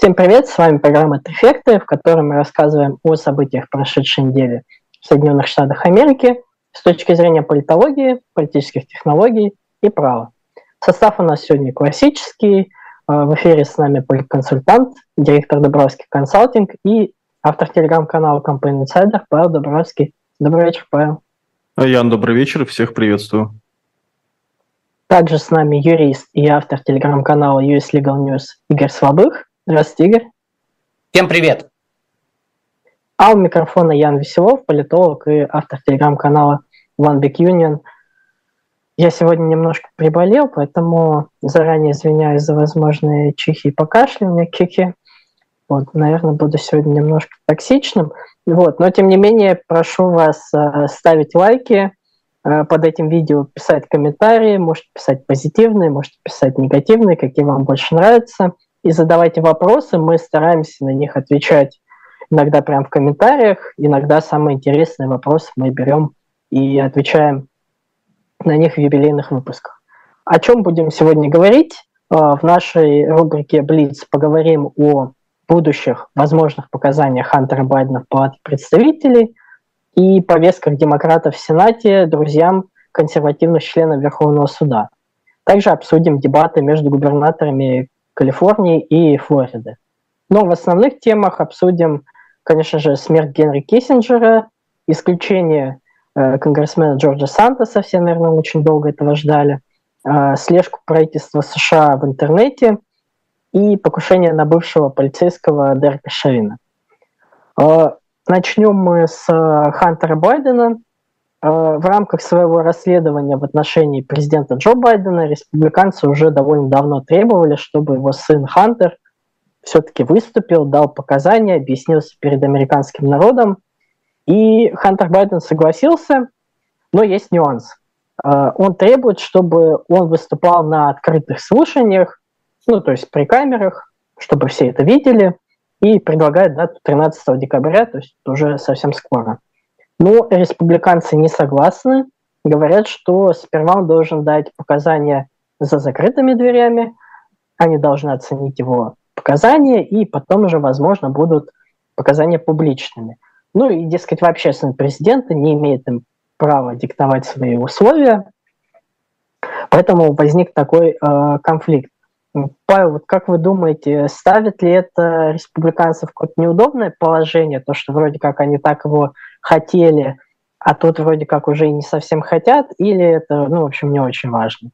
Всем привет, с вами программа «Трефекты», в которой мы рассказываем о событиях прошедшей недели в Соединенных Штатах Америки с точки зрения политологии, политических технологий и права. Состав у нас сегодня классический. А, в эфире с нами политконсультант, директор Добровский консалтинг и автор телеграм-канала Campaign Insider Павел Добровский. Добрый вечер, Павел. Ян, добрый вечер, всех приветствую. Также с нами юрист и автор телеграм-канала US Legal News Игорь Слабых. Здравствуйте, Игорь. Всем привет. А у микрофона Ян Веселов, политолог и автор телеграм-канала One Big Union. Я сегодня немножко приболел, поэтому заранее извиняюсь за возможные чихи и покашливания, кики. Вот, наверное, буду сегодня немножко токсичным. Вот, но тем не менее, прошу вас э, ставить лайки э, под этим видео, писать комментарии, можете писать позитивные, можете писать негативные, какие вам больше нравятся – и задавайте вопросы, мы стараемся на них отвечать иногда прямо в комментариях, иногда самые интересные вопросы мы берем и отвечаем на них в юбилейных выпусках. О чем будем сегодня говорить? А, в нашей рубрике «Блиц» поговорим о будущих возможных показаниях Хантера Байдена в Палате представителей и повестках демократов в Сенате друзьям консервативных членов Верховного суда. Также обсудим дебаты между губернаторами Калифорнии и Флориды. Но в основных темах обсудим, конечно же, смерть Генри Киссинджера, исключение э, конгрессмена Джорджа Сантоса, все, наверное, очень долго этого ждали, э, слежку правительства США в интернете и покушение на бывшего полицейского Дерека Шавина. Э, начнем мы с э, Хантера Байдена, в рамках своего расследования в отношении президента Джо Байдена республиканцы уже довольно давно требовали, чтобы его сын Хантер все-таки выступил, дал показания, объяснился перед американским народом. И Хантер Байден согласился, но есть нюанс. Э, он требует, чтобы он выступал на открытых слушаниях, ну, то есть при камерах, чтобы все это видели, и предлагает дату 13 декабря, то есть уже совсем скоро. Но республиканцы не согласны, говорят, что сперва он должен дать показания за закрытыми дверями, они должны оценить его показания, и потом уже, возможно, будут показания публичными. Ну и, дескать, вообще сын президента не имеет им права диктовать свои условия, поэтому возник такой э, конфликт. Павел, вот как вы думаете, ставит ли это республиканцев в какое-то неудобное положение, то, что вроде как они так его хотели, а тут вроде как уже и не совсем хотят, или это, ну, в общем, не очень важно?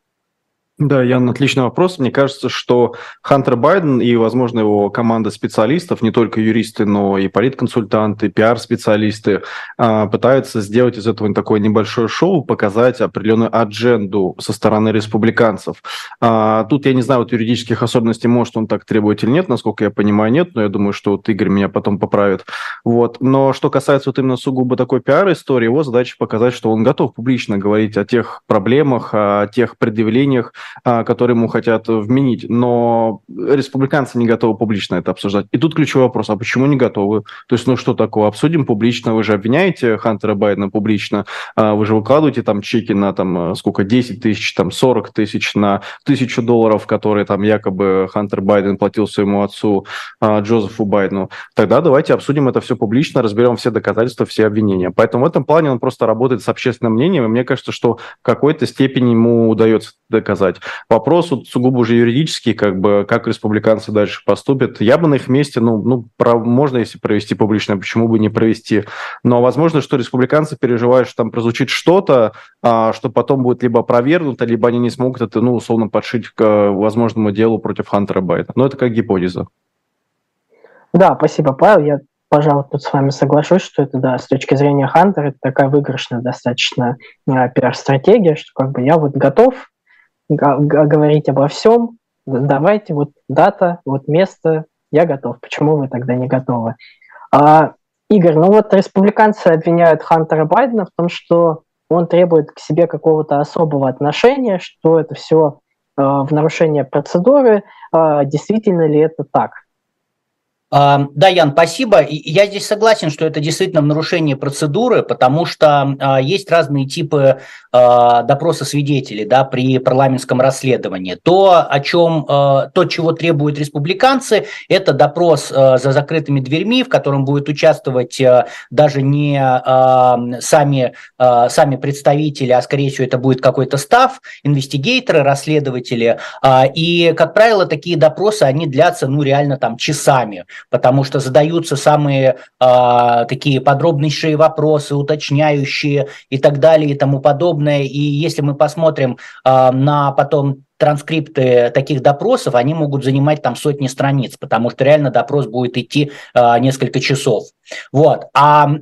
Да, Ян, отличный вопрос. Мне кажется, что Хантер Байден и, возможно, его команда специалистов, не только юристы, но и политконсультанты, пиар-специалисты, а, пытаются сделать из этого такое небольшое шоу, показать определенную адженду со стороны республиканцев. А, тут я не знаю вот юридических особенностей, может он так требует или нет, насколько я понимаю, нет, но я думаю, что вот Игорь меня потом поправит. Вот. Но что касается вот именно сугубо такой пиар-истории, его задача показать, что он готов публично говорить о тех проблемах, о тех предъявлениях, которые ему хотят вменить, но республиканцы не готовы публично это обсуждать. И тут ключевой вопрос, а почему не готовы? То есть, ну что такое, обсудим публично, вы же обвиняете Хантера Байдена публично, а, вы же выкладываете там чеки на там сколько, 10 тысяч, там 40 тысяч на тысячу долларов, которые там якобы Хантер Байден платил своему отцу а, Джозефу Байдену. Тогда давайте обсудим это все публично, разберем все доказательства, все обвинения. Поэтому в этом плане он просто работает с общественным мнением, и мне кажется, что в какой-то степени ему удается доказать. Вопрос вот сугубо уже юридический, как бы, как республиканцы дальше поступят. Я бы на их месте, ну, ну про, можно, если провести публично, почему бы не провести. Но возможно, что республиканцы переживают, что там прозвучит что-то, а, что потом будет либо опровергнуто, либо они не смогут это, ну, условно, подшить к э, возможному делу против Хантера Байта. Но это как гипотеза. Да, спасибо, Павел. Я, пожалуй, тут с вами соглашусь, что это, да, с точки зрения Хантера, это такая выигрышная достаточно э, пиар-стратегия, что как бы я вот готов говорить обо всем, давайте вот дата, вот место, я готов. Почему вы тогда не готовы? А, Игорь, ну вот республиканцы обвиняют Хантера Байдена в том, что он требует к себе какого-то особого отношения, что это все э, в нарушение процедуры. Э, действительно ли это так? А, да, Ян, спасибо. Я здесь согласен, что это действительно нарушение процедуры, потому что а, есть разные типы а, допроса свидетелей да, при парламентском расследовании. То, о чем, то, чего требуют республиканцы, это допрос за закрытыми дверьми, в котором будет участвовать даже не сами, сами представители, а скорее всего это будет какой-то став, инвестигейторы, расследователи. И, как правило, такие допросы, они длятся, ну, реально там часами потому что задаются самые э, такие подробнейшие вопросы, уточняющие и так далее и тому подобное. И если мы посмотрим э, на потом транскрипты таких допросов, они могут занимать там сотни страниц, потому что реально допрос будет идти э, несколько часов. Вот. А э,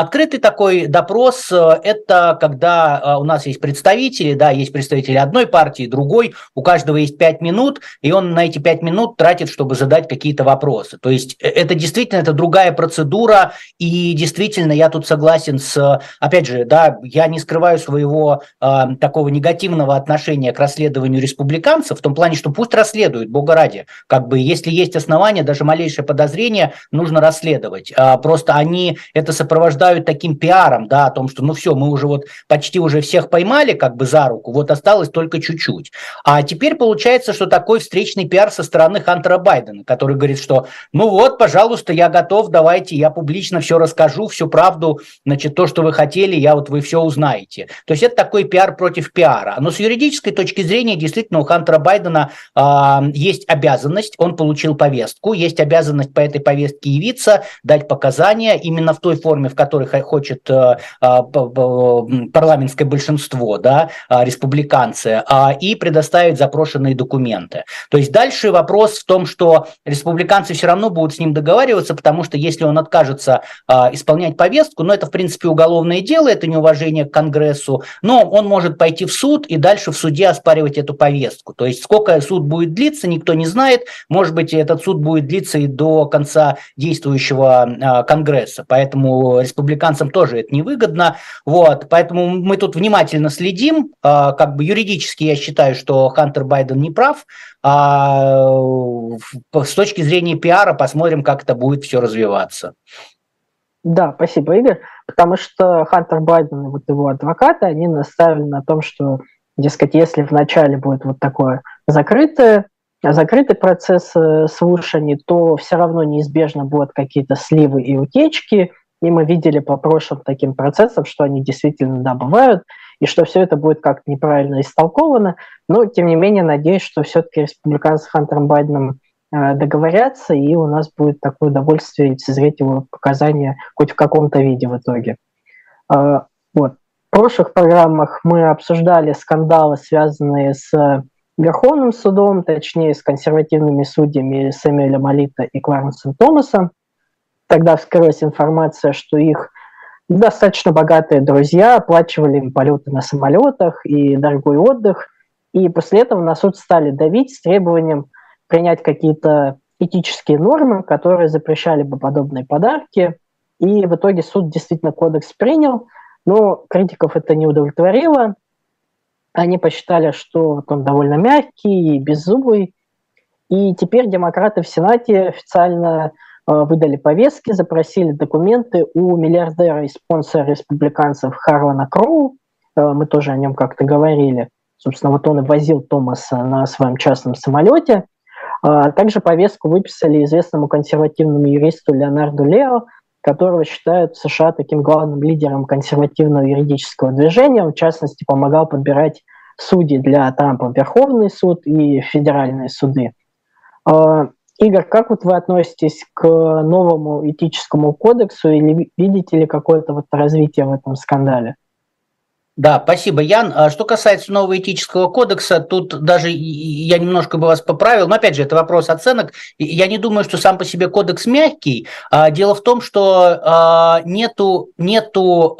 открытый такой допрос э, – это когда э, у нас есть представители, да, есть представители одной партии, другой, у каждого есть пять минут, и он на эти пять минут тратит, чтобы задать какие-то вопросы. То есть э, это действительно это другая процедура, и действительно я тут согласен с, опять же, да, я не скрываю своего э, такого негативного отношения к расследованию республиканцев в том плане, что пусть расследуют, бога ради. Как бы если есть основания, даже малейшее подозрение, нужно расследовать. Просто они это сопровождают таким пиаром, да, о том, что ну все, мы уже вот почти уже всех поймали как бы за руку, вот осталось только чуть-чуть. А теперь получается, что такой встречный пиар со стороны Хантера Байдена, который говорит, что ну вот, пожалуйста, я готов, давайте, я публично все расскажу, всю правду, значит, то, что вы хотели, я вот вы все узнаете. То есть это такой пиар против пиара. Но с юридической точки зрения действительно у Хантера Байдена э, есть обязанность, он получил повестку, есть обязанность по этой повестке явиться, дать показания именно в той форме, в которой хочет э, э, парламентское большинство, да, э, республиканцы, э, и предоставить запрошенные документы. То есть дальше вопрос в том, что республиканцы все равно будут с ним договариваться, потому что если он откажется исполнять повестку, ну это в принципе уголовное дело, это неуважение к Конгрессу, но он может пойти в суд и дальше в суде оспаривать эту повестку. То есть сколько суд будет длиться, никто не знает. Может быть, этот суд будет длиться и до конца действующего а, Конгресса. Поэтому республиканцам тоже это невыгодно. Вот. Поэтому мы тут внимательно следим. А, как бы юридически я считаю, что Хантер Байден не прав. А с точки зрения пиара посмотрим, как это будет все развиваться. Да, спасибо, Игорь. Потому что Хантер Байден и вот его адвокаты, они наставили на том, что Дескать, если вначале будет вот такое закрытое, закрытый процесс э, слушаний, то все равно неизбежно будут какие-то сливы и утечки. И мы видели по прошлым таким процессам, что они действительно да, бывают, и что все это будет как-то неправильно истолковано. Но, тем не менее, надеюсь, что все-таки республиканцы с Хантером Байденом э, договорятся, и у нас будет такое удовольствие лицезреть его показания хоть в каком-то виде в итоге. Э, вот прошлых программах мы обсуждали скандалы, связанные с Верховным судом, точнее, с консервативными судьями Сэмюэля Алита и Кларенсом Томасом. Тогда вскрылась информация, что их достаточно богатые друзья оплачивали им полеты на самолетах и дорогой отдых. И после этого на суд стали давить с требованием принять какие-то этические нормы, которые запрещали бы подобные подарки. И в итоге суд действительно кодекс принял, но критиков это не удовлетворило. Они посчитали, что он довольно мягкий беззубый. И теперь демократы в Сенате официально э, выдали повестки, запросили документы у миллиардера и спонсора республиканцев Харлана Кроу. Э, мы тоже о нем как-то говорили. Собственно, вот он и возил Томаса на своем частном самолете. Э, также повестку выписали известному консервативному юристу Леонарду Лео, которого считают в США таким главным лидером консервативного юридического движения. Он, в частности, помогал подбирать судей для Трампа Верховный суд и федеральные суды. А, Игорь, как вот вы относитесь к новому этическому кодексу или видите ли какое-то вот развитие в этом скандале? Да, спасибо, Ян. А что касается нового этического кодекса, тут даже я немножко бы вас поправил, но опять же, это вопрос оценок. Я не думаю, что сам по себе кодекс мягкий. А, дело в том, что а, нету, нету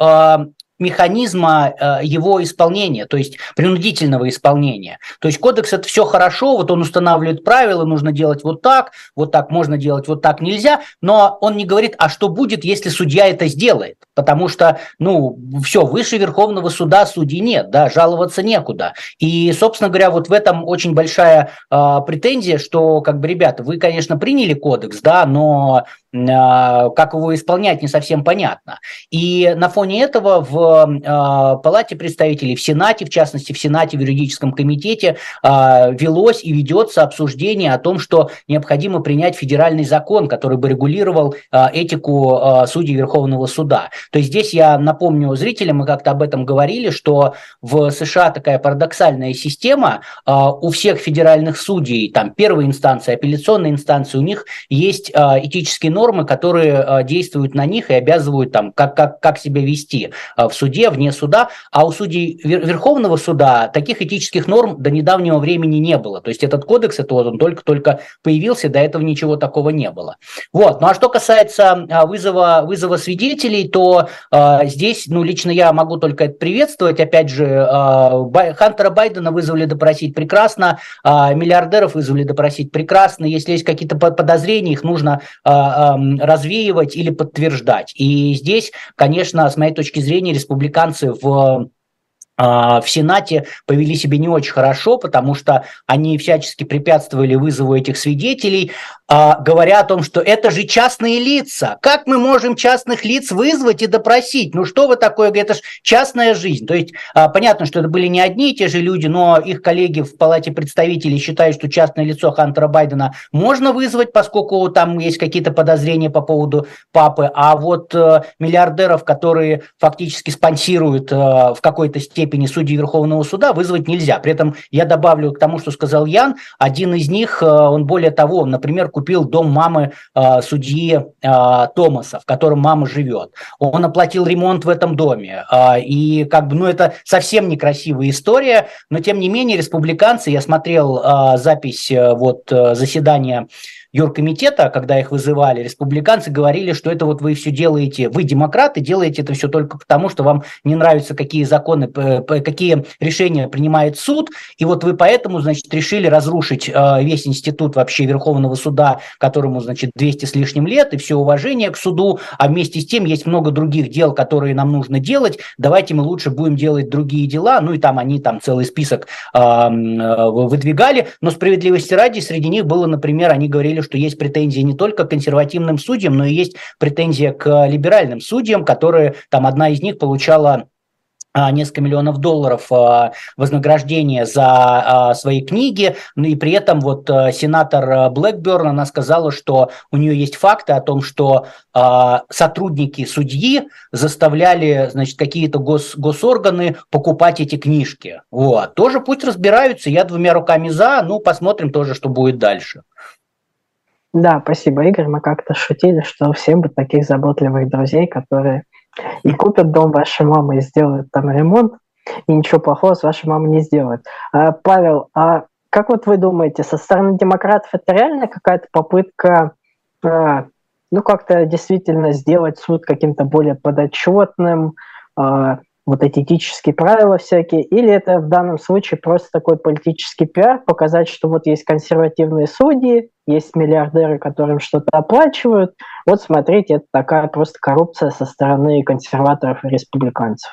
механизма э, его исполнения, то есть принудительного исполнения. То есть кодекс это все хорошо, вот он устанавливает правила, нужно делать вот так, вот так можно делать, вот так нельзя, но он не говорит, а что будет, если судья это сделает, потому что, ну, все, выше Верховного суда судей нет, да, жаловаться некуда. И, собственно говоря, вот в этом очень большая э, претензия, что, как бы, ребята, вы, конечно, приняли кодекс, да, но а, как его исполнять, не совсем понятно. И на фоне этого в а, Палате представителей, в Сенате, в частности, в Сенате, в юридическом комитете а, велось и ведется обсуждение о том, что необходимо принять федеральный закон, который бы регулировал этику судей Верховного суда. То есть здесь я напомню зрителям, мы как-то об этом говорили, что в США такая парадоксальная система, у всех федеральных судей, там первой инстанции, апелляционной инстанции, у них есть этические нормы, которые действуют на них и обязывают там, как, как, как себя вести в суде, вне суда. А у судей Верховного суда таких этических норм до недавнего времени не было. То есть этот кодекс, это вот он только-только появился, до этого ничего такого не было. Вот. Ну а что касается э, вызова, вызова свидетелей, то э, здесь, ну лично я могу только это приветствовать. Опять же, э, Хантера Байдена вызвали допросить прекрасно, э, миллиардеров вызвали допросить прекрасно. Если есть какие-то подозрения, их нужно э, развеивать или подтверждать. И здесь, конечно, с моей точки зрения, республиканцы в в Сенате повели себя не очень хорошо, потому что они всячески препятствовали вызову этих свидетелей, а, говоря о том, что это же частные лица. Как мы можем частных лиц вызвать и допросить? Ну что вы такое? Это же частная жизнь. То есть а, понятно, что это были не одни и те же люди, но их коллеги в Палате представителей считают, что частное лицо Хантера Байдена можно вызвать, поскольку там есть какие-то подозрения по поводу папы, а вот э, миллиардеров, которые фактически спонсируют э, в какой-то степени степени судей Верховного суда вызвать нельзя. При этом я добавлю к тому, что сказал Ян, один из них, э, он более того, например, купил дом мамы э, судьи э, Томаса, в котором мама живет. Он оплатил ремонт в этом доме. И как бы, ну, это совсем некрасивая история, но тем не менее республиканцы, я смотрел запись вот заседания юркомитета, когда их вызывали, республиканцы говорили, что это вот вы все делаете, вы демократы, делаете это все только потому, что вам не нравятся, какие законы, какие решения принимает суд, и вот вы поэтому, значит, решили разрушить э, весь институт вообще Верховного суда, которому, значит, 200 с лишним лет, и все уважение к суду, а вместе с тем есть много других дел, которые нам нужно делать, давайте мы лучше будем делать другие дела, ну и там они там целый список э, выдвигали, но справедливости ради среди них было, например, они говорили, что есть претензии не только к консервативным судьям, но и есть претензия к либеральным судьям, которые, там одна из них получала а, несколько миллионов долларов а, вознаграждения за а, свои книги, ну и при этом вот сенатор Блэкберн, она сказала, что у нее есть факты о том, что сотрудники судьи заставляли, значит, какие-то гос, госорганы покупать эти книжки. Вот. Тоже пусть разбираются, я двумя руками за, ну посмотрим тоже, что будет дальше. Да, спасибо, Игорь. Мы как-то шутили, что всем бы таких заботливых друзей, которые и купят дом вашей мамы и сделают там ремонт, и ничего плохого с вашей мамой не сделают. А, Павел, а как вот вы думаете, со стороны демократов это реально какая-то попытка а, ну, как-то действительно сделать суд каким-то более подотчетным, а, вот эти этические правила всякие, или это в данном случае просто такой политический пиар, показать, что вот есть консервативные судьи, есть миллиардеры, которым что-то оплачивают. Вот смотрите, это такая просто коррупция со стороны консерваторов и республиканцев.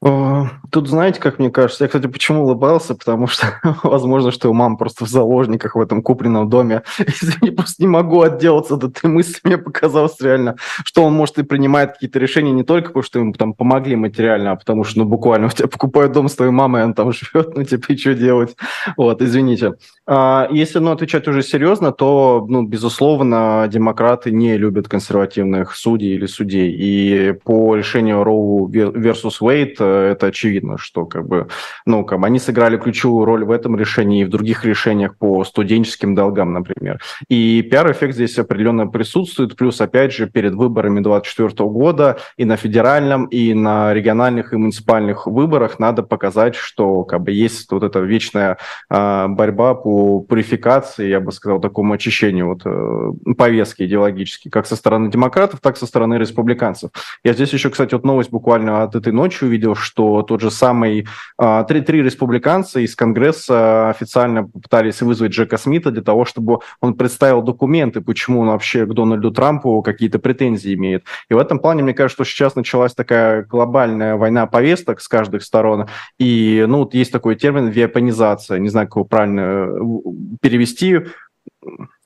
Тут знаете, как мне кажется, я, кстати, почему улыбался, потому что, возможно, что у мамы просто в заложниках в этом купленном доме. Извини, просто не могу отделаться от этой мысли. Мне показалось реально, что он, может, и принимает какие-то решения не только потому, что ему там помогли материально, а потому что, ну, буквально, у тебя покупают дом с твоей мамой, он там живет, ну, типа, и что делать? Вот, извините. А, если, ну, отвечать уже серьезно, то, ну, безусловно, демократы не любят консервативных судей или судей. И по решению Роу versus Уэйт это очевидно, что как бы, ну, как бы они сыграли ключевую роль в этом решении и в других решениях по студенческим долгам, например. И пиар-эффект здесь определенно присутствует, плюс, опять же, перед выборами 2024 года и на федеральном, и на региональных и муниципальных выборах надо показать, что как бы есть вот эта вечная э, борьба по пурификации, я бы сказал, такому очищению вот, э, повестки идеологически, как со стороны демократов, так со стороны республиканцев. Я здесь еще, кстати, вот новость буквально от этой ночи увидел, что тот же самый э, три, три республиканца из Конгресса официально попытались вызвать Джека Смита для того, чтобы он представил документы, почему он вообще к Дональду Трампу какие-то претензии имеет. И в этом плане, мне кажется, что сейчас началась такая глобальная война повесток с каждых сторон. И, ну, вот есть такой термин виапонизация, не знаю, как его правильно э,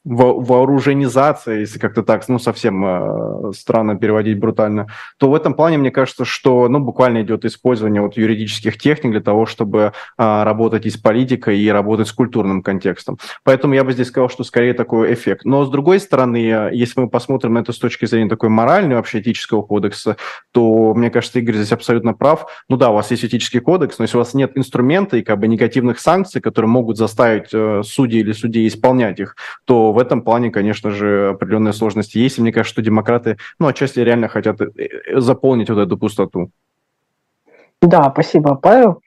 перевести, вооруженизация, если как-то так, ну, совсем э, странно переводить брутально, то в этом плане мне кажется, что, ну, буквально идет использование вот юридических техник для того, чтобы э, работать и с политикой, и работать с культурным контекстом. Поэтому я бы здесь сказал, что скорее такой эффект. Но, с другой стороны, если мы посмотрим на это с точки зрения такой моральной, вообще этического кодекса, то, мне кажется, Игорь здесь абсолютно прав. Ну да, у вас есть этический кодекс, но если у вас нет инструмента и как бы негативных санкций, которые могут заставить э, судей или судей исполнять их, то в этом плане, конечно же, определенные сложности есть. И мне кажется, что демократы, ну, отчасти реально хотят э, э, заполнить вот эту пустоту. Да, спасибо, Павел.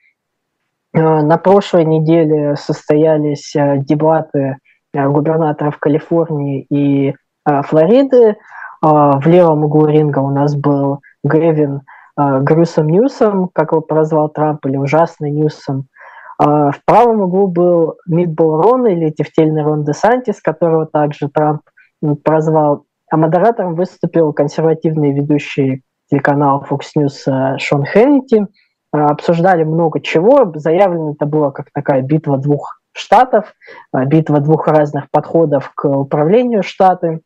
Э, на прошлой неделе состоялись дебаты губернаторов Калифорнии и Флориды. В левом углу ринга у нас был Гревин Грусом Ньюсом, как его прозвал Трамп, или ужасный Ньюсом. А, в правом углу был Мидбол Рон или тефтельный Рон де Сантис, которого также Трамп прозвал. А модератором выступил консервативный ведущий телеканал Fox News э, Шон Хеннити. А, обсуждали много чего. Заявлено это было как такая битва двух штатов, а, битва двух разных подходов к управлению штатами.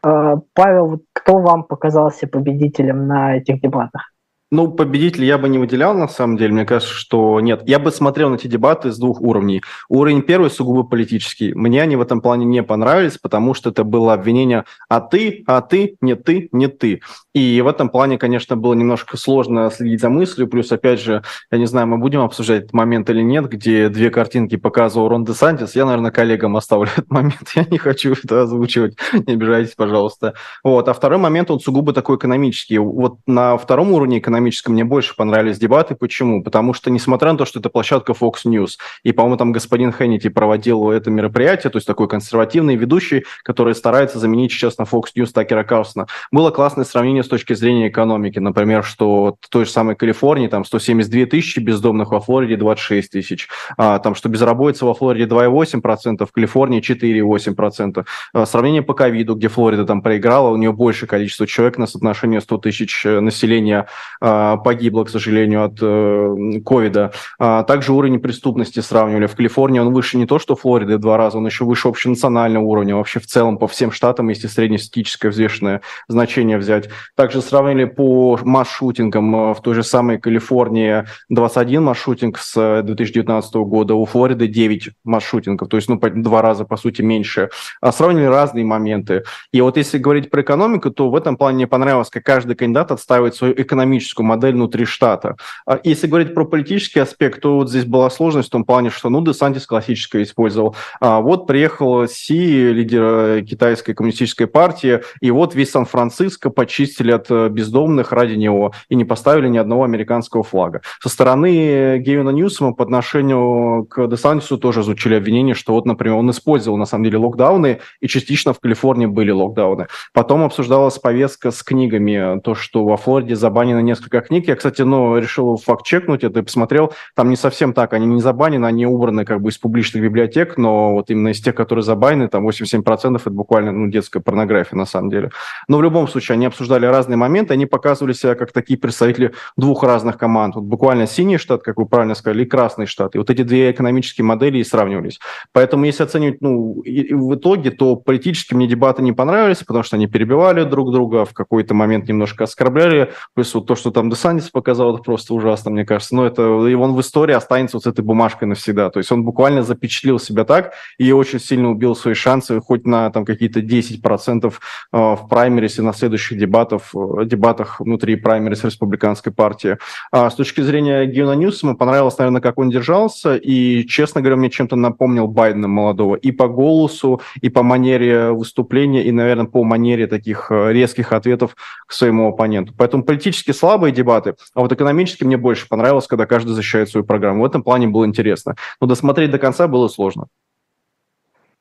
Павел, кто вам показался победителем на этих дебатах? Ну, победителя я бы не выделял, на самом деле. Мне кажется, что нет. Я бы смотрел на эти дебаты с двух уровней. Уровень первый сугубо политический. Мне они в этом плане не понравились, потому что это было обвинение «а ты, а ты, не ты, не ты». И в этом плане, конечно, было немножко сложно следить за мыслью. Плюс, опять же, я не знаю, мы будем обсуждать этот момент или нет, где две картинки показывал Рон де Сантис. Я, наверное, коллегам оставлю этот момент. Я не хочу это озвучивать. Не обижайтесь, пожалуйста. Вот. А второй момент, он сугубо такой экономический. Вот на втором уровне экономическом мне больше понравились дебаты. Почему? Потому что, несмотря на то, что это площадка Fox News, и, по-моему, там господин Хеннити проводил это мероприятие, то есть такой консервативный ведущий, который старается заменить сейчас на Fox News Такера Карлсона, было классное сравнение точки зрения экономики. Например, что в той же самой Калифорнии там 172 тысячи бездомных, во Флориде 26 тысяч. А, там, что безработица во Флориде 2,8%, в Калифорнии 4,8%. А, сравнение по ковиду, где Флорида там проиграла, у нее больше количество человек на соотношение 100 тысяч э, населения а, погибло, к сожалению, от э, ковида. А, также уровень преступности сравнивали. В Калифорнии он выше не то, что Флориды два раза, он еще выше общенационального уровня. Вообще в целом по всем штатам, если среднестатистическое взвешенное значение взять. Также сравнили по масс-шутингам. Э, в той же самой Калифорнии 21 масс-шутинг с 2019 года, у Флориды 9 масс-шутингов, то есть ну, два раза, по сути, меньше. А сравнили разные моменты. И вот если говорить про экономику, то в этом плане мне понравилось, как каждый кандидат отстаивает свою экономическую модель внутри штата. А если говорить про политический аспект, то вот здесь была сложность в том плане, что ну, Десантис классическое использовал. А вот приехал Си, лидер китайской коммунистической партии, и вот весь Сан-Франциско почистили от э, бездомных ради него и не поставили ни одного американского флага. Со стороны Гевина Ньюсома по отношению к Десантису тоже звучали обвинения, что вот, например, он использовал на самом деле локдауны, и частично в Калифорнии были локдауны. Потом обсуждалась повестка с книгами, то, что во Флориде забанено несколько книг. Я, кстати, ну, решил факт-чекнуть это и посмотрел. Там не совсем так. Они не забанены, они убраны как бы из публичных библиотек, но вот именно из тех, которые забанены, там 87% это буквально ну, детская порнография на самом деле. Но в любом случае они обсуждали разные моменты, они показывали себя как такие представители двух разных команд. Вот буквально синий штат, как вы правильно сказали, и красный штат. И вот эти две экономические модели и сравнивались. Поэтому если оценивать ну, и, и в итоге, то политически мне дебаты не понравились, потому что они перебивали друг друга, в какой-то момент немножко оскорбляли. Плюс вот то, что там Десантис показал, это просто ужасно, мне кажется. Но это, и он в истории останется вот с этой бумажкой навсегда. То есть он буквально запечатлил себя так и очень сильно убил свои шансы хоть на там какие-то 10% э, в праймерисе на следующих дебатах дебатов, дебатах внутри праймерис республиканской партии. А с точки зрения Гиона Ньюсома понравилось, наверное, как он держался, и, честно говоря, мне чем-то напомнил Байдена молодого и по голосу, и по манере выступления, и, наверное, по манере таких резких ответов к своему оппоненту. Поэтому политически слабые дебаты, а вот экономически мне больше понравилось, когда каждый защищает свою программу. В этом плане было интересно. Но досмотреть до конца было сложно.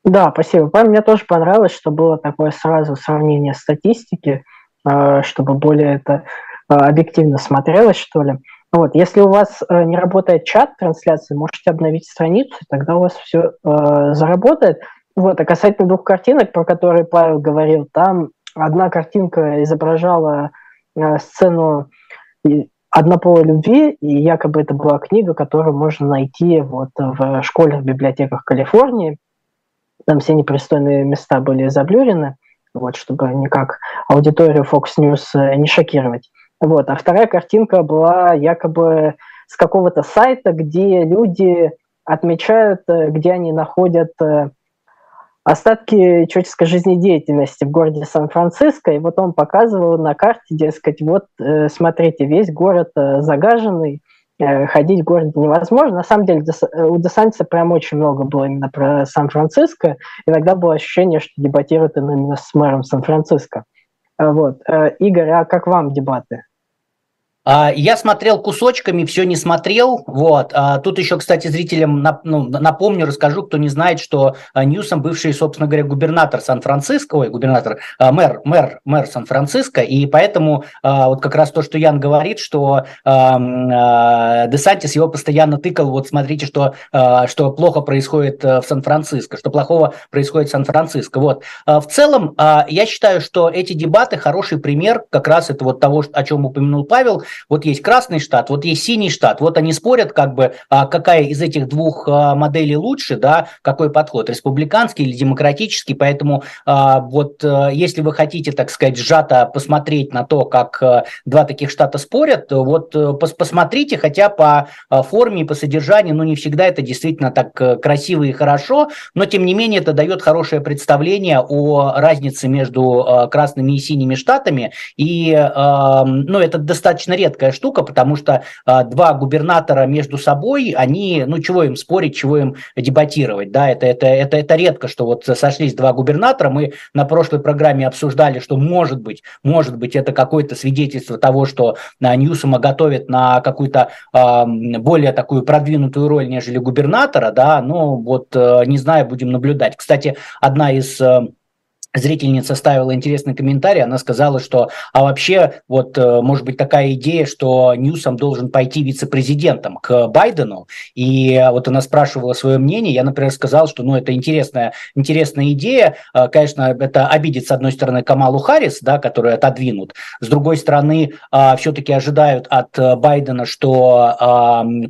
Да, спасибо. Мне тоже понравилось, что было такое сразу сравнение статистики, чтобы более это э, объективно смотрелось, что ли. Вот, если у вас э, не работает чат трансляции, можете обновить страницу, тогда у вас все заработает. Вот, а касательно двух картинок, про которые Павел говорил, там одна картинка изображала сцену однополой любви, и якобы это была книга, которую можно найти вот в школьных библиотеках Калифорнии. Там все непристойные места были заблюрены, вот, чтобы никак аудиторию Fox News э, не шокировать. Вот. А вторая картинка была якобы с какого-то сайта, где люди отмечают, э, где они находят э, остатки человеческой жизнедеятельности в городе Сан-Франциско, и вот он показывал на карте, дескать, вот, смотрите, весь город загаженный, ходить в городе невозможно. На самом деле э, у Десантиса прям очень много было именно про Сан-Франциско. Иногда было ощущение, что дебатируют именно с мэром Сан-Франциско. Э, вот. Игорь, а как вам дебаты? А, я смотрел кусочками, все не смотрел. Вот. А, тут еще, кстати, зрителям ну, напомню, расскажу, кто не знает, что а, Ньюсом бывший, собственно говоря, губернатор Сан-Франциско, ой, губернатор, мэр, мэр, мэр Сан-Франциско, и поэтому вот как раз то, что Ян говорит, что Десантис его постоянно тыкал, вот смотрите, что, что плохо происходит в Сан-Франциско, что плохого происходит в Сан-Франциско. Вот. В целом, я считаю, что эти дебаты хороший пример как раз это вот того, о чем упомянул Павел, вот есть красный штат, вот есть синий штат, вот они спорят, как бы, а какая из этих двух а, моделей лучше, да, какой подход, республиканский или демократический, поэтому а, вот если вы хотите, так сказать, сжато посмотреть на то, как два таких штата спорят, вот посмотрите, хотя по форме и по содержанию, ну, не всегда это действительно так красиво и хорошо, но, тем не менее, это дает хорошее представление о разнице между красными и синими штатами, и, ну, это достаточно редко редкая штука, потому что а, два губернатора между собой, они, ну, чего им спорить, чего им дебатировать, да, это, это, это, это редко, что вот сошлись два губернатора, мы на прошлой программе обсуждали, что может быть, может быть, это какое-то свидетельство того, что а, Ньюсома готовят на какую-то а, более такую продвинутую роль, нежели губернатора, да, но вот а, не знаю, будем наблюдать. Кстати, одна из а, зрительница ставила интересный комментарий, она сказала, что, а вообще, вот, э, может быть, такая идея, что Ньюсом должен пойти вице-президентом к Байдену, и вот она спрашивала свое мнение, я, например, сказал, что, ну, это интересная, интересная идея, э, конечно, это обидит, с одной стороны, Камалу Харрис, да, которую отодвинут, с другой стороны, э, все-таки ожидают от Байдена, что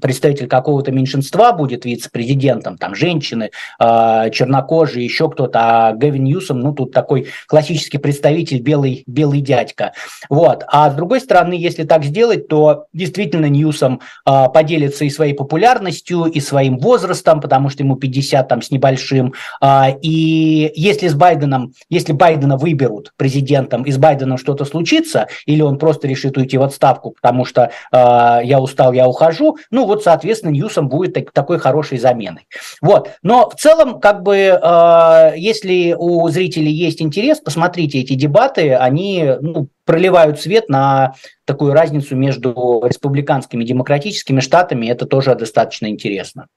представитель какого-то меньшинства будет вице-президентом, там, женщины, чернокожие, еще кто-то, а Гэвин Ньюсом, ну, тут такой классический представитель белый, белый дядька. Вот. А с другой стороны, если так сделать, то действительно Ньюсом а, поделится и своей популярностью, и своим возрастом, потому что ему 50 там с небольшим. А, и если с Байденом, если Байдена выберут президентом, и с Байденом что-то случится, или он просто решит уйти в отставку, потому что а, я устал, я ухожу, ну вот, соответственно, Ньюсом будет так, такой хорошей заменой. Вот. Но в целом, как бы, а, если у зрителей есть есть интерес, посмотрите эти дебаты, они ну, проливают свет на такую разницу между республиканскими и демократическими штатами, это тоже достаточно интересно.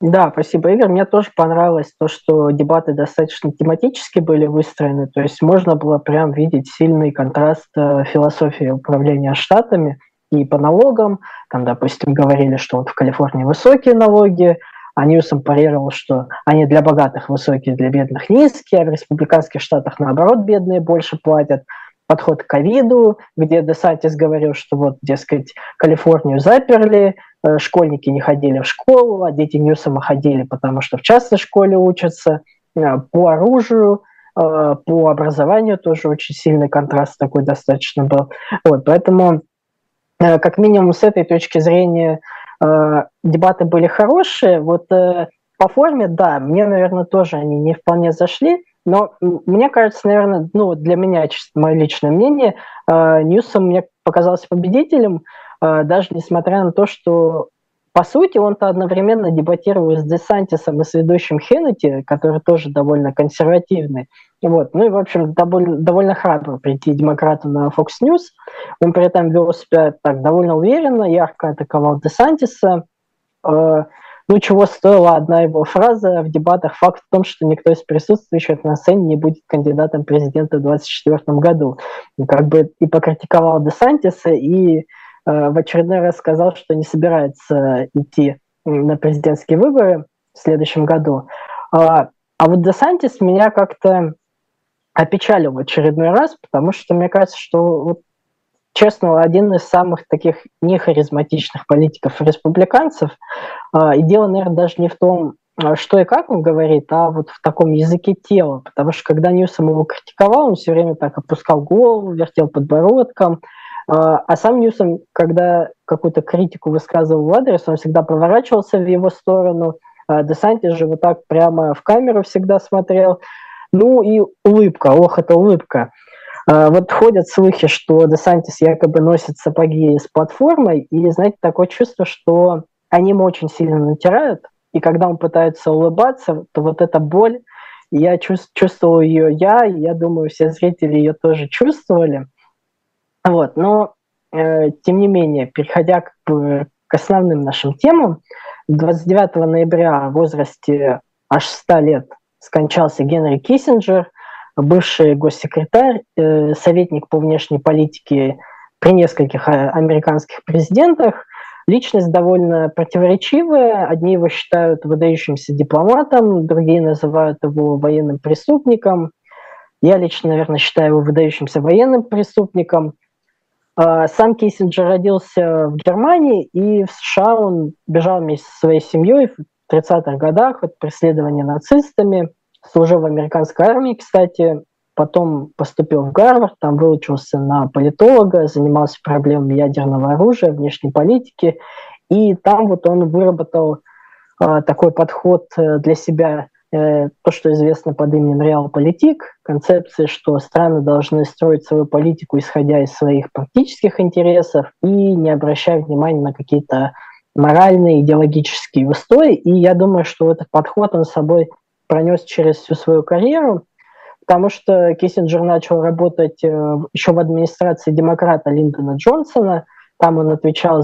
Да, спасибо, Игорь. Мне тоже понравилось то, что дебаты достаточно тематически были выстроены, то есть можно было прям видеть сильный контраст э, философии управления штатами и по налогам. Там, допустим, говорили, что вот в Калифорнии высокие налоги, а Ньюсом парировал, что они для богатых высокие, для бедных низкие, а в республиканских штатах, наоборот, бедные больше платят. Подход к ковиду, где Десантис говорил, что вот, дескать, Калифорнию заперли, э, школьники не ходили в школу, а дети Ньюсома ходили, потому что в частной школе учатся, э, по оружию, э, по образованию тоже очень сильный контраст такой достаточно был. Вот, поэтому как минимум с этой точки зрения дебаты были хорошие. Вот э, по форме, да, мне, наверное, тоже они не вполне зашли. Но мне кажется, наверное, ну, для меня, чисто мое личное мнение, э, Ньюсом мне показался победителем, э, даже несмотря на то, что по сути, он-то одновременно дебатировал с Десантисом и с ведущим Хеннети, который тоже довольно консервативный. Вот. Ну и, в общем, довольно, довольно храбро прийти демократу на Fox News. Он при этом вел себя так довольно уверенно, ярко атаковал Десантиса. Э, ну, чего стоила одна его фраза в дебатах. Факт в том, что никто из присутствующих на сцене не будет кандидатом президента в 2024 году. Как бы и покритиковал Десантиса, и в очередной раз сказал, что не собирается идти на президентские выборы в следующем году. А, а вот Десантис меня как-то опечалил в очередной раз, потому что мне кажется, что, вот, честно, один из самых таких нехаризматичных политиков-республиканцев. А, и дело, наверное, даже не в том, а, что и как он говорит, а вот в таком языке тела. Потому что когда Ньюсом его критиковал, он все время так опускал голову, вертел подбородком, а, а сам Ньюсом, когда какую-то критику высказывал в адрес, он всегда поворачивался в его сторону. А Десантис же вот так прямо в камеру всегда смотрел. Ну и улыбка, ох, это улыбка. А, вот ходят слухи, что Десантис якобы носит сапоги с платформой, и, знаете, такое чувство, что они ему очень сильно натирают, и когда он пытается улыбаться, то вот эта боль, я чувствовал ее я, и я думаю, все зрители ее тоже чувствовали. Вот, но э, тем не менее, переходя к, к основным нашим темам, 29 ноября в возрасте аж 100 лет скончался Генри Киссинджер, бывший госсекретарь, э, советник по внешней политике при нескольких э, американских президентах. Личность довольно противоречивая. Одни его считают выдающимся дипломатом, другие называют его военным преступником. Я лично, наверное, считаю его выдающимся военным преступником. А, сам Киссинджер родился в Германии, и в США он бежал вместе со своей семьей в 30-х годах от преследования нацистами, служил в американской армии, кстати, потом поступил в Гарвард, там выучился на политолога, занимался проблемами ядерного оружия, внешней политики, и там вот он выработал э, такой подход э, для себя Э, то, что известно под именем реал-политик, концепция, что страны должны строить свою политику, исходя из своих практических интересов и не обращая внимания на какие-то моральные, идеологические устои. И я думаю, что этот подход он с собой пронес через всю свою карьеру, потому что Киссинджер начал работать э, еще в администрации демократа Линдона Джонсона. Там он отвечал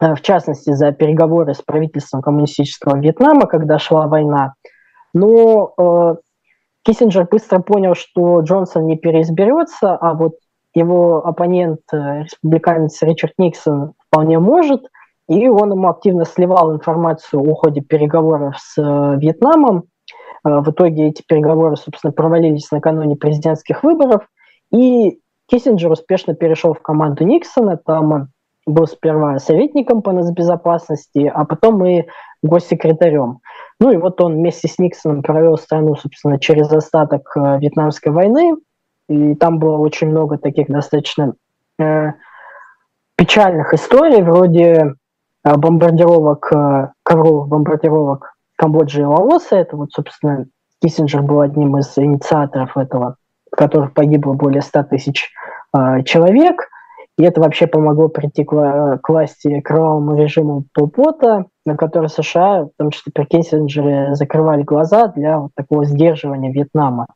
Э, в частности, за переговоры с правительством коммунистического Вьетнама, когда шла война. Но э, Киссинджер быстро понял, что Джонсон не переизберется, а вот его оппонент, э, республиканец Ричард Никсон, вполне может, и он ему активно сливал информацию о ходе переговоров с э, Вьетнамом. Э, в итоге эти переговоры, собственно, провалились накануне президентских выборов, и Киссинджер успешно перешел в команду Никсона, там он был сперва советником по нацбезопасности, а потом и госсекретарем. Ну и вот он вместе с Никсоном провел страну, собственно, через остаток э, Вьетнамской войны, и там было очень много таких достаточно э, печальных историй, вроде э, бомбардировок, э, ковровых бомбардировок Камбоджи и Лаоса. Это вот, собственно, Киссинджер был одним из инициаторов этого, в которых погибло более 100 тысяч э, человек – и это вообще помогло прийти к, к власти кровавому режиму Полпота, на который США, в том числе при Киссинджере, закрывали глаза для вот такого сдерживания Вьетнама.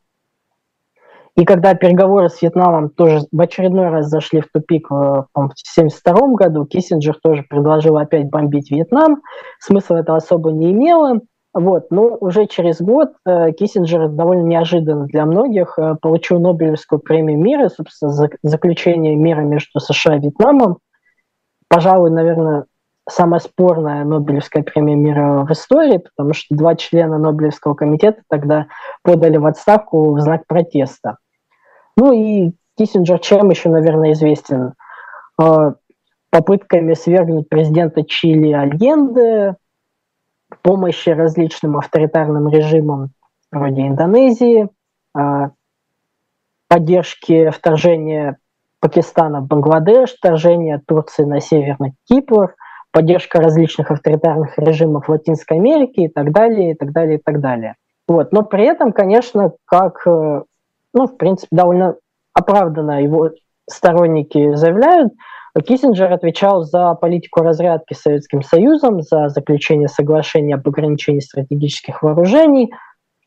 И когда переговоры с Вьетнамом тоже в очередной раз зашли в тупик в 1972 году, Киссинджер тоже предложил опять бомбить Вьетнам. Смысла это особо не имело. Вот, но уже через год э, Киссинджер довольно неожиданно для многих э, получил Нобелевскую премию мира, собственно, за заключение мира между США и Вьетнамом. Пожалуй, наверное, самая спорная Нобелевская премия мира в истории, потому что два члена Нобелевского комитета тогда подали в отставку в знак протеста. Ну и Киссинджер чем еще, наверное, известен? Э, попытками свергнуть президента Чили Альенде, помощи различным авторитарным режимам вроде Индонезии, а, поддержки вторжения Пакистана в Бангладеш, вторжения Турции на Северный Кипр, поддержка различных авторитарных режимов Латинской Америки и так далее, и так далее, и так далее. Вот. Но при этом, конечно, как, э, ну, в принципе, довольно оправданно его сторонники заявляют, Киссинджер отвечал за политику разрядки с Советским Союзом, за заключение соглашения об ограничении стратегических вооружений.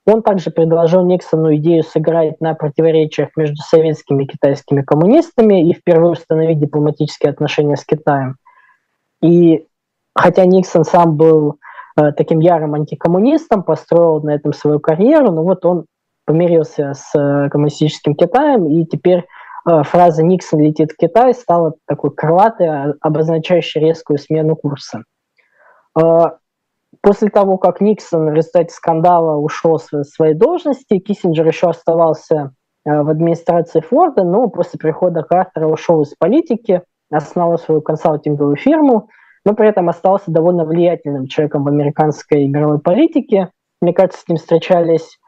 Он также предложил Никсону идею сыграть на противоречиях между советскими и китайскими коммунистами и впервые установить дипломатические отношения с Китаем. И хотя Никсон сам был э, таким ярым антикоммунистом, построил на этом свою карьеру, но вот он помирился с э, коммунистическим Китаем, и теперь фраза «Никсон летит в Китай» стала такой крылатой, а, обозначающей резкую смену курса. Э, после того, как Никсон в результате скандала ушел с своей должности, Киссинджер еще оставался э, в администрации Форда, но после прихода Картера ушел из политики, основал свою консалтинговую фирму, но при этом остался довольно влиятельным человеком в американской мировой политике. Мне кажется, с ним встречались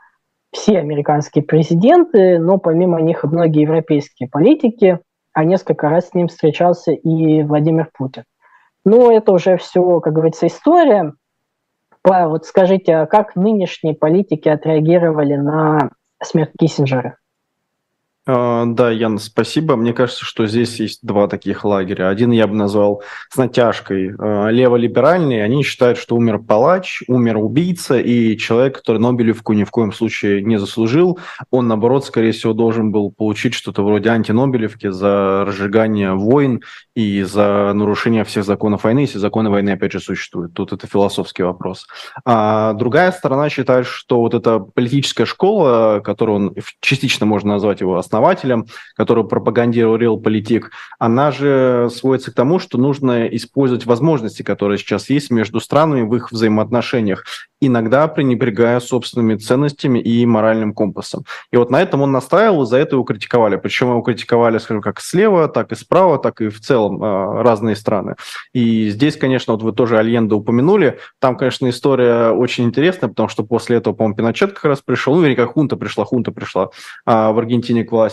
все американские президенты, но помимо них и многие европейские политики, а несколько раз с ним встречался и Владимир Путин. Но это уже все, как говорится, история. Павел, вот скажите, а как нынешние политики отреагировали на смерть Киссинджера? А, да, Ян, спасибо. Мне кажется, что здесь есть два таких лагеря. Один я бы назвал с натяжкой а, леволиберальный. Они считают, что умер палач, умер убийца, и человек, который Нобелевку ни в коем случае не заслужил, он, наоборот, скорее всего, должен был получить что-то вроде антинобелевки за разжигание войн и за нарушение всех законов войны, если законы войны, опять же, существуют. Тут это философский вопрос. А другая сторона считает, что вот эта политическая школа, которую он частично можно назвать его основателем, которую пропагандировал Реалполитик, она же сводится к тому, что нужно использовать возможности, которые сейчас есть между странами в их взаимоотношениях, иногда пренебрегая собственными ценностями и моральным компасом. И вот на этом он настаивал, и за это его критиковали. Причем его критиковали, скажем, как слева, так и справа, так и в целом а, разные страны. И здесь, конечно, вот вы тоже Альенда упомянули, там, конечно, история очень интересная, потому что после этого, по-моему, Пиночет как раз пришел, ну, вернее, как хунта пришла, хунта пришла а, в Аргентине к власти.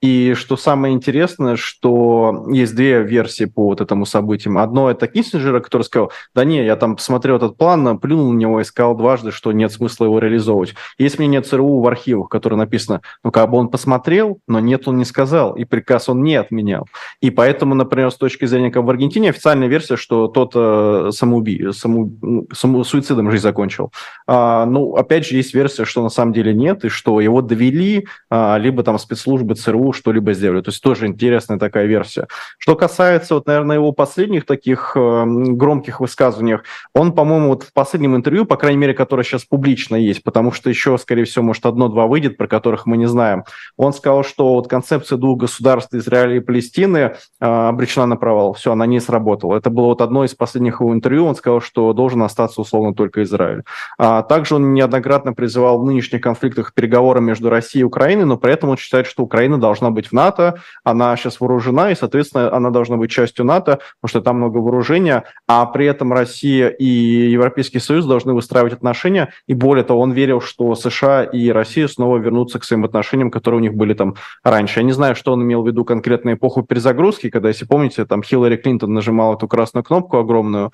И что самое интересное, что есть две версии по вот этому событию. Одно это Киссинджера, который сказал, да не, я там посмотрел этот план, плюнул на него и сказал дважды, что нет смысла его реализовывать. Есть мнение ЦРУ в архивах, которое написано, ну как бы он посмотрел, но нет, он не сказал, и приказ он не отменял. И поэтому, например, с точки зрения как в Аргентине, официальная версия, что тот э, самоуби... саму... саму... суицидом жизнь закончил. А, ну, опять же, есть версия, что на самом деле нет, и что его довели, а, либо там спец спецслужбы ЦРУ что-либо сделали. То есть тоже интересная такая версия. Что касается, вот, наверное, его последних таких э, громких высказываний, он, по-моему, вот в последнем интервью, по крайней мере, которое сейчас публично есть, потому что еще, скорее всего, может, одно-два выйдет, про которых мы не знаем, он сказал, что вот концепция двух государств Израиля и Палестины э, обречена на провал. Все, она не сработала. Это было вот одно из последних его интервью. Он сказал, что должен остаться условно только Израиль. А также он неоднократно призывал в нынешних конфликтах переговоры между Россией и Украиной, но при этом он считает, что Украина должна быть в НАТО, она сейчас вооружена, и, соответственно, она должна быть частью НАТО, потому что там много вооружения, а при этом Россия и Европейский Союз должны выстраивать отношения, и более того, он верил, что США и Россия снова вернутся к своим отношениям, которые у них были там раньше. Я не знаю, что он имел в виду конкретно эпоху перезагрузки, когда, если помните, там Хиллари Клинтон нажимала эту красную кнопку огромную,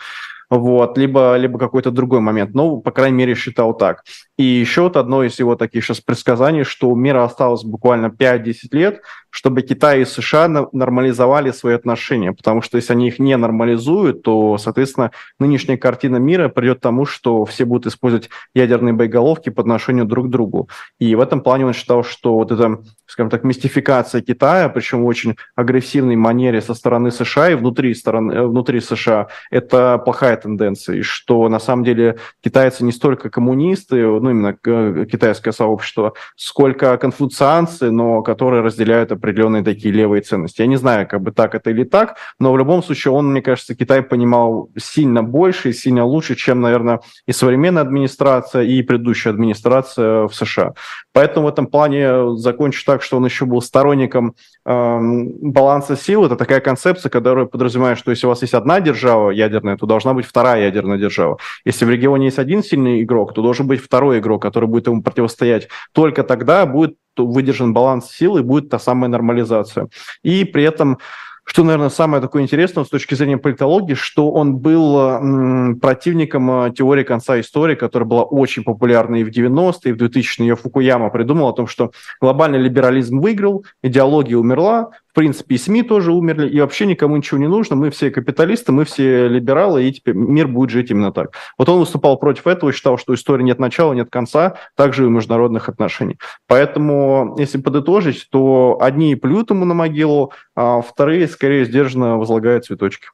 вот, либо, либо какой-то другой момент. Ну, по крайней мере, считал так. И еще вот одно из его таких сейчас предсказаний, что у мира осталось буквально 5-10 лет, чтобы Китай и США нормализовали свои отношения, потому что если они их не нормализуют, то, соответственно, нынешняя картина мира придет к тому, что все будут использовать ядерные боеголовки по отношению друг к другу. И в этом плане он считал, что вот эта, скажем так, мистификация Китая, причем в очень агрессивной манере со стороны США и внутри, стороны, э, внутри США, это плохая тенденция, и что на самом деле китайцы не столько коммунисты, ну, именно э, китайское сообщество, сколько конфуцианцы, но которые разделяют определенные такие левые ценности. Я не знаю, как бы так это или так, но в любом случае он, мне кажется, Китай понимал сильно больше и сильно лучше, чем, наверное, и современная администрация, и предыдущая администрация в США. Поэтому в этом плане закончу так, что он еще был сторонником э, баланса сил. Это такая концепция, которая подразумевает, что если у вас есть одна держава ядерная, то должна быть вторая ядерная держава. Если в регионе есть один сильный игрок, то должен быть второй игрок, который будет ему противостоять, только тогда будет выдержан баланс сил и будет та самая нормализация. И при этом что, наверное, самое такое интересное с точки зрения политологии, что он был противником теории конца истории, которая была очень популярна и в 90-е, и в 2000-е. Ее Фукуяма придумал о том, что глобальный либерализм выиграл, идеология умерла, в принципе, и СМИ тоже умерли, и вообще никому ничего не нужно. Мы все капиталисты, мы все либералы, и теперь мир будет жить именно так. Вот он выступал против этого считал, что истории нет начала, нет конца, также и международных отношений. Поэтому, если подытожить, то одни плюют ему на могилу, а вторые скорее сдержанно возлагают цветочки.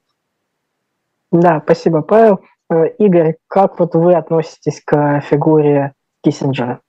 Да, спасибо, Павел. Э, Игорь, как вот вы относитесь к фигуре Киссинджера?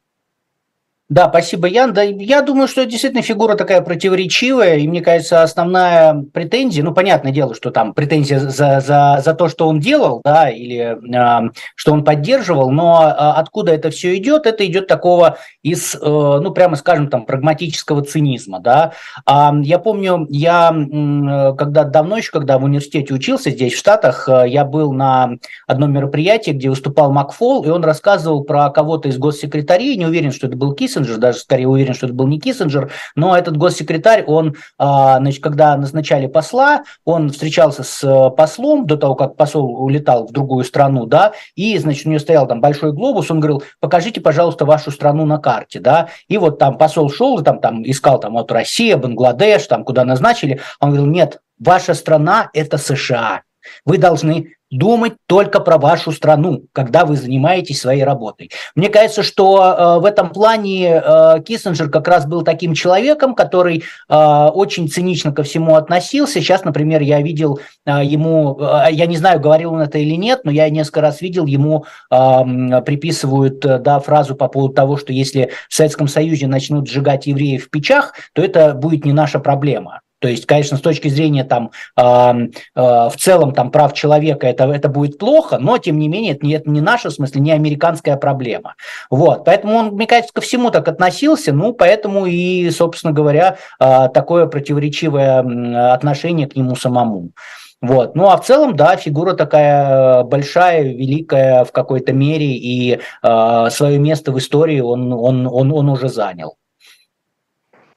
Да, спасибо, Ян. Да, я думаю, что действительно фигура такая противоречивая, и мне кажется, основная претензия, ну, понятное дело, что там претензия за, за, за то, что он делал, да, или э, что он поддерживал, но э, откуда это все идет, это идет такого из, э, ну, прямо скажем, там, прагматического цинизма, да. Э, я помню, я, э, когда давно еще, когда в университете учился здесь, в Штатах, э, я был на одном мероприятии, где выступал Макфол, и он рассказывал про кого-то из госсекретарей, не уверен, что это был Киссинджер, Киссинджер, даже скорее уверен, что это был не Киссинджер, но этот госсекретарь, он, а, значит, когда назначали посла, он встречался с э, послом до того, как посол улетал в другую страну, да, и, значит, у него стоял там большой глобус, он говорил, покажите, пожалуйста, вашу страну на карте, да, и вот там посол шел там, там искал там вот Россия, Бангладеш, там куда назначили, он говорил, нет, ваша страна – это США, вы должны думать только про вашу страну, когда вы занимаетесь своей работой. Мне кажется, что э, в этом плане э, Киссинджер как раз был таким человеком, который э, очень цинично ко всему относился. Сейчас, например, я видел э, ему, э, я не знаю, говорил он это или нет, но я несколько раз видел, ему э, приписывают э, да, фразу по поводу того, что если в Советском Союзе начнут сжигать евреев в печах, то это будет не наша проблема. То есть, конечно, с точки зрения там э, э, в целом там прав человека это, это будет плохо, но тем не менее это не, это не наша, в смысле, не американская проблема. Вот, поэтому он, мне кажется, ко всему так относился, ну, поэтому и, собственно говоря, э, такое противоречивое отношение к нему самому. Вот. Ну а в целом, да, фигура такая большая, великая в какой-то мере, и э, свое место в истории он, он, он, он уже занял.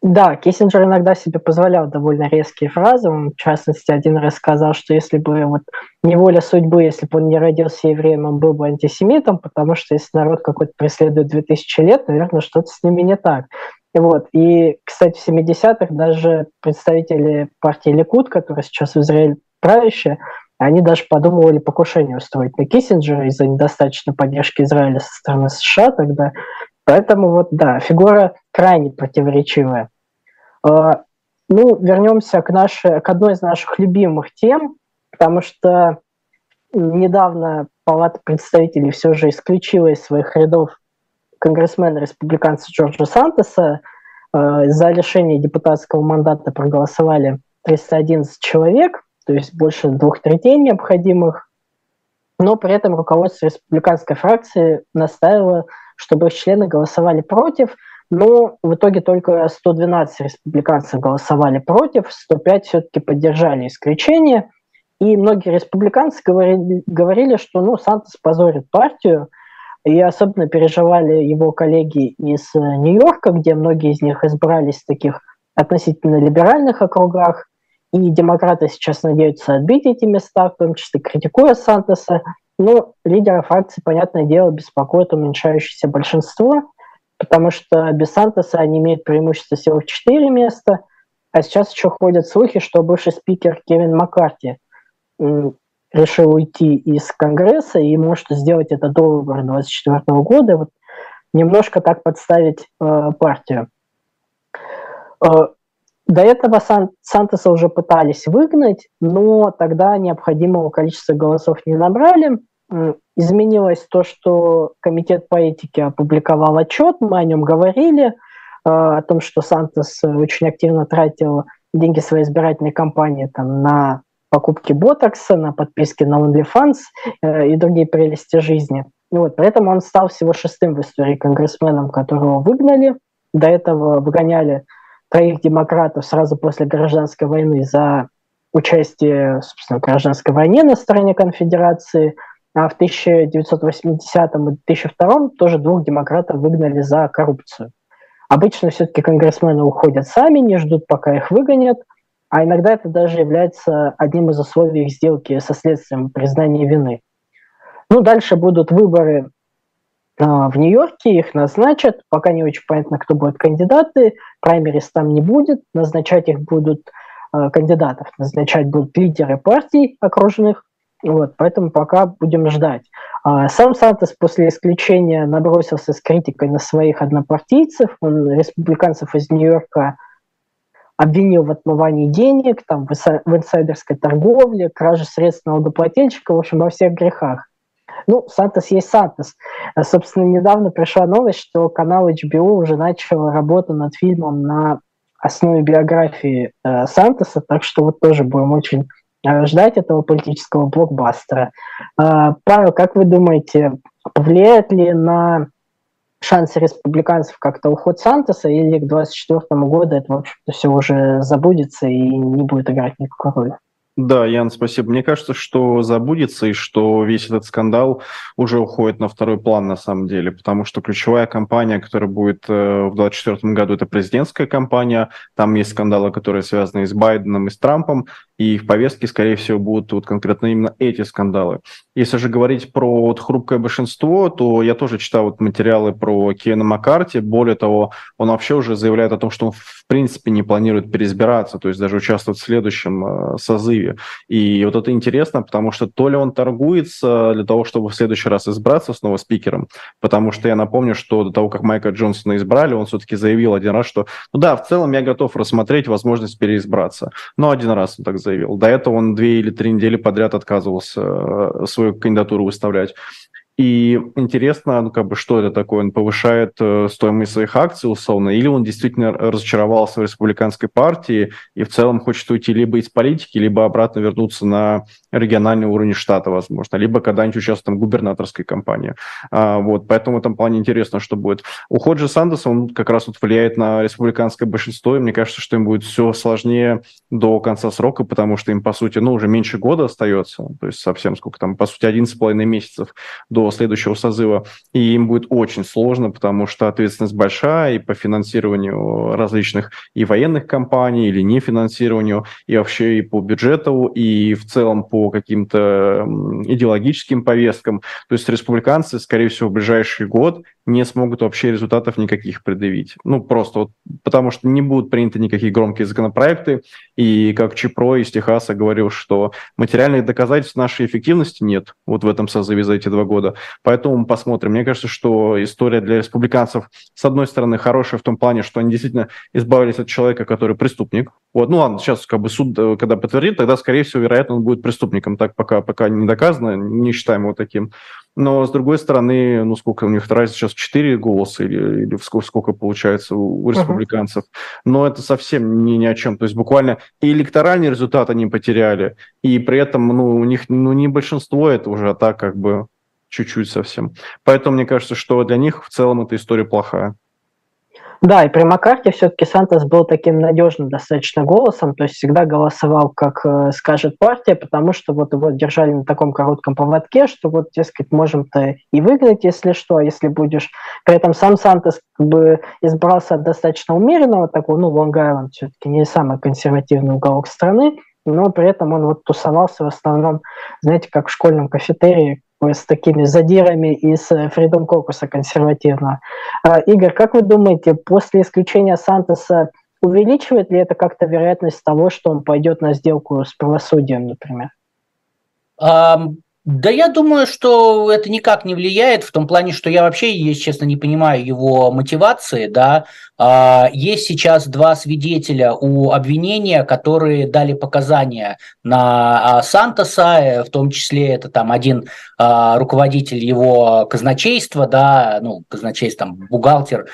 Да, Киссинджер иногда себе позволял довольно резкие фразы. Он, в частности, один раз сказал, что если бы вот не воля судьбы, если бы он не родился евреем, он был бы антисемитом, потому что если народ какой-то преследует 2000 лет, наверное, что-то с ними не так. Вот. И, кстати, в 70-х даже представители партии Ликуд, которая сейчас в Израиле правящая, они даже подумывали покушение устроить на Киссинджера из-за недостаточной поддержки Израиля со стороны США тогда. Поэтому вот, да, фигура крайне противоречивая. А, ну, вернемся к, нашей, к одной из наших любимых тем, потому что недавно Палата представителей все же исключила из своих рядов конгрессмена-республиканца Джорджа Сантоса. А, за решение депутатского мандата проголосовали 311 человек, то есть больше двух третей необходимых. Но при этом руководство республиканской фракции настаивало, чтобы их члены голосовали против – но в итоге только 112 республиканцев голосовали против, 105 все-таки поддержали исключение. И многие республиканцы говорили, говорили что ну, Сантос позорит партию, и особенно переживали его коллеги из э, Нью-Йорка, где многие из них избрались в таких относительно либеральных округах, и демократы сейчас надеются отбить эти места, в том числе критикуя Сантоса. Но лидера фракции, понятное дело, беспокоит уменьшающееся большинство, потому что без Сантоса они имеют преимущество всего в 4 места, а сейчас еще ходят слухи, что бывший спикер Кевин Маккарти решил уйти из Конгресса и может сделать это до выборов 2024 года, вот немножко так подставить э, партию. Э, до этого Сан Сантоса уже пытались выгнать, но тогда необходимого количества голосов не набрали, изменилось то, что Комитет по этике опубликовал отчет, мы о нем говорили, э, о том, что Сантос очень активно тратил деньги своей избирательной кампании там, на покупки ботокса, на подписки на OnlyFans э, и другие прелести жизни. Вот, поэтому он стал всего шестым в истории конгрессменом, которого выгнали. До этого выгоняли троих демократов сразу после гражданской войны за участие собственно, в гражданской войне на стороне конфедерации – а в 1980 и 2002 тоже двух демократов выгнали за коррупцию. Обычно все-таки конгрессмены уходят сами, не ждут, пока их выгонят, а иногда это даже является одним из условий их сделки со следствием признания вины. Ну, дальше будут выборы а, в Нью-Йорке, их назначат, пока не очень понятно, кто будут кандидаты, праймерис там не будет, назначать их будут а, кандидатов, назначать будут лидеры партий окружных, вот, поэтому пока будем ждать. А, сам Сантос после исключения набросился с критикой на своих однопартийцев, он республиканцев из Нью-Йорка обвинил в отмывании денег, там, в инсайдерской торговле, краже средств налогоплательщика, в общем, во всех грехах. Ну, Сантос есть Сантос. Собственно, недавно пришла новость, что канал HBO уже начал работу над фильмом на основе биографии э, Сантоса, так что вот тоже будем очень ждать этого политического блокбастера. Э, Павел, как вы думаете, повлияет ли на шансы республиканцев как-то уход Сантоса, или к 2024 году это, в общем-то, все уже забудется и не будет играть никакой роли? Да, Ян, спасибо. Мне кажется, что забудется и что весь этот скандал уже уходит на второй план на самом деле, потому что ключевая кампания, которая будет э, в 2024 году, это президентская кампания. Там есть скандалы, которые связаны и с Байденом, и с Трампом, и в повестке, скорее всего, будут вот конкретно именно эти скандалы. Если же говорить про вот хрупкое большинство, то я тоже читал вот материалы про Кена Маккарти. Более того, он вообще уже заявляет о том, что он в принципе не планирует переизбираться, то есть даже участвовать в следующем э, созыве. И вот это интересно, потому что то ли он торгуется для того, чтобы в следующий раз избраться снова спикером, потому что я напомню, что до того, как Майка Джонсона избрали, он все-таки заявил один раз, что ну да, в целом я готов рассмотреть возможность переизбраться. Но один раз он так заявил. До этого он две или три недели подряд отказывался э, свою кандидатуру выставлять. И интересно, ну, как бы, что это такое? Он повышает э, стоимость своих акций, условно, или он действительно разочаровался в республиканской партии и в целом хочет уйти либо из политики, либо обратно вернуться на региональный уровень штата, возможно, либо когда-нибудь участвовать в губернаторской кампании. А, вот, поэтому в этом плане интересно, что будет. Уход же Сандерса, он как раз вот влияет на республиканское большинство, и мне кажется, что им будет все сложнее до конца срока, потому что им, по сути, ну, уже меньше года остается, то есть совсем сколько там, по сути, 11,5 месяцев до следующего созыва, и им будет очень сложно, потому что ответственность большая и по финансированию различных и военных компаний, или не финансированию, и вообще и по бюджету, и в целом по каким-то идеологическим повесткам. То есть республиканцы, скорее всего, в ближайший год не смогут вообще результатов никаких предъявить. Ну, просто вот потому что не будут приняты никакие громкие законопроекты, и как Чипро из Техаса говорил, что материальных доказательств нашей эффективности нет вот в этом созыве за эти два года. Поэтому мы посмотрим. Мне кажется, что история для республиканцев, с одной стороны, хорошая в том плане, что они действительно избавились от человека, который преступник. Вот, ну ладно, сейчас как бы суд, э, когда подтвердит, тогда, скорее всего, вероятно, он будет преступником. Так пока, пока не доказано, не считаем его таким. Но, с другой стороны, ну, сколько у них разница сейчас, 4 голоса или, или сколько, сколько получается у, у республиканцев. Uh-huh. Но это совсем не ни о чем. То есть буквально и электоральный результат они потеряли, и при этом, ну, у них, ну, не большинство это уже, а так как бы чуть-чуть совсем. Поэтому мне кажется, что для них в целом эта история плохая. Да, и при Маккарте все-таки Сантос был таким надежным достаточно голосом, то есть всегда голосовал, как э, скажет партия, потому что вот его держали на таком коротком поводке, что вот, дескать, можем-то и выиграть, если что, а если будешь... При этом сам Сантос как бы избрался от достаточно умеренного такого, ну, Лонг-Айленд все-таки не самый консервативный уголок страны, но при этом он вот тусовался в основном, знаете, как в школьном кафетерии, с такими задирами из Freedom Caucus консервативного. А, Игорь, как вы думаете, после исключения Сантоса увеличивает ли это как-то вероятность того, что он пойдет на сделку с правосудием, например? Да я думаю, что это никак не влияет в том плане, что я вообще, если честно, не понимаю его мотивации, да. А, есть сейчас два свидетеля у обвинения, которые дали показания на а, Сантоса, э, в том числе это там один а, руководитель его казначейства, да, ну, казначейство, там, бухгалтер,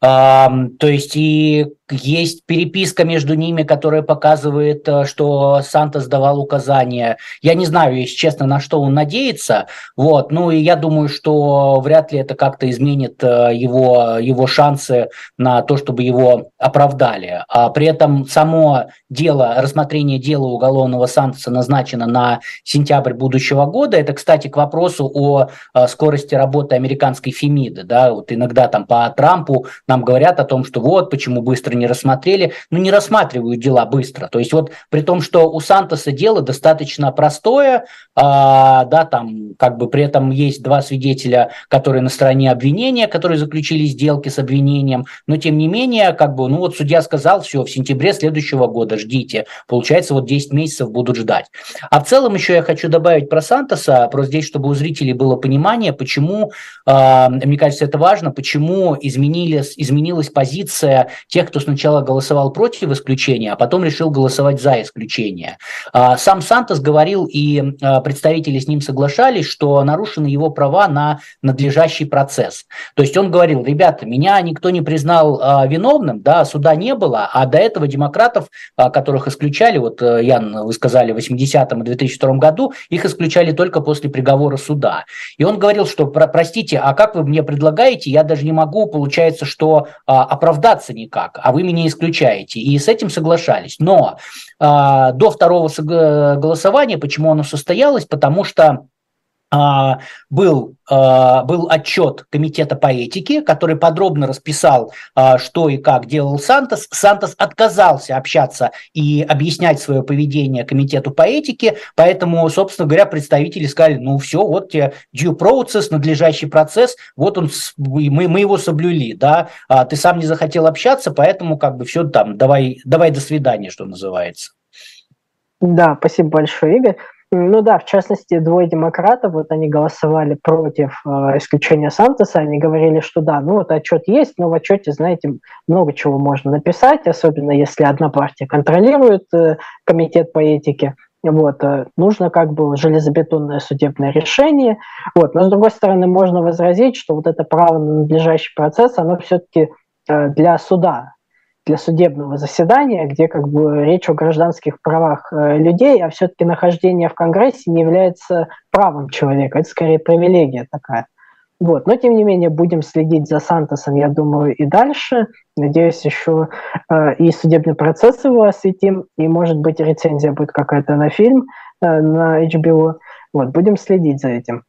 то есть и есть переписка между ними, которая показывает, э, что Сантос давал указания. Я не знаю, если честно, на что он надеется. Вот. Ну и я думаю, что вряд ли это как-то изменит э, его, его шансы на то, чтобы его оправдали. А при этом само дело, рассмотрение дела уголовного Сантоса назначено на сентябрь будущего года. Это, кстати, к вопросу о э, скорости работы американской Фемиды. Да? Вот иногда там по Трампу нам говорят о том, что вот почему быстро не не рассмотрели, ну, не рассматривают дела быстро. То есть вот при том, что у Сантоса дело достаточно простое, а, да, там как бы при этом есть два свидетеля, которые на стороне обвинения, которые заключили сделки с обвинением, но тем не менее, как бы, ну вот судья сказал, все, в сентябре следующего года ждите. Получается, вот 10 месяцев будут ждать. А в целом еще я хочу добавить про Сантоса, просто здесь, чтобы у зрителей было понимание, почему, а, мне кажется, это важно, почему изменились, изменилась позиция тех, кто сначала голосовал против исключения, а потом решил голосовать за исключение. А, сам Сантос говорил, и а, представители с ним соглашались, что нарушены его права на надлежащий процесс. То есть он говорил, ребята, меня никто не признал виновным, да, суда не было, а до этого демократов, которых исключали, вот, э, Ян, вы сказали, в 80-м и 2002 году, их исключали только после приговора суда. И он говорил, что, простите, а как вы мне предлагаете, я даже не могу, получается, что а, оправдаться никак, а вы меня исключаете. И с этим соглашались. Но а, до второго голосования, почему оно состоялось? Потому что был, а, был отчет Комитета по этике, который подробно расписал, а, что и как делал Сантос. Сантос отказался общаться и объяснять свое поведение Комитету по этике, поэтому, собственно говоря, представители сказали, ну все, вот тебе due process, надлежащий процесс, вот он, мы, мы его соблюли, да, ты сам не захотел общаться, поэтому как бы все там, давай, давай до свидания, что называется. Да, спасибо большое, Игорь. Ну да, в частности, двое демократов, вот они голосовали против э, исключения Сантоса, они говорили, что да, ну вот отчет есть, но в отчете, знаете, много чего можно написать, особенно если одна партия контролирует э, комитет по этике, вот, э, нужно как бы железобетонное судебное решение. Вот. Но с другой стороны, можно возразить, что вот это право на надлежащий процесс, оно все-таки э, для суда, для судебного заседания, где как бы речь о гражданских правах э, людей, а все-таки нахождение в Конгрессе не является правом человека, это скорее привилегия такая. Вот. Но, тем не менее, будем следить за Сантосом, я думаю, и дальше. Надеюсь, еще э, и судебный процесс его осветим, и, может быть, рецензия будет какая-то на фильм э, на HBO. Вот, будем следить за этим.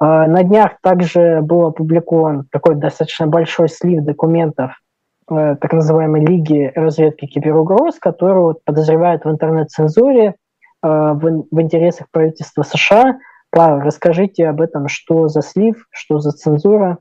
Э, на днях также был опубликован такой достаточно большой слив документов так называемой Лиги разведки киберугроз, которую подозревают в интернет-цензуре э, в, в интересах правительства США. Павел, расскажите об этом, что за слив, что за цензура.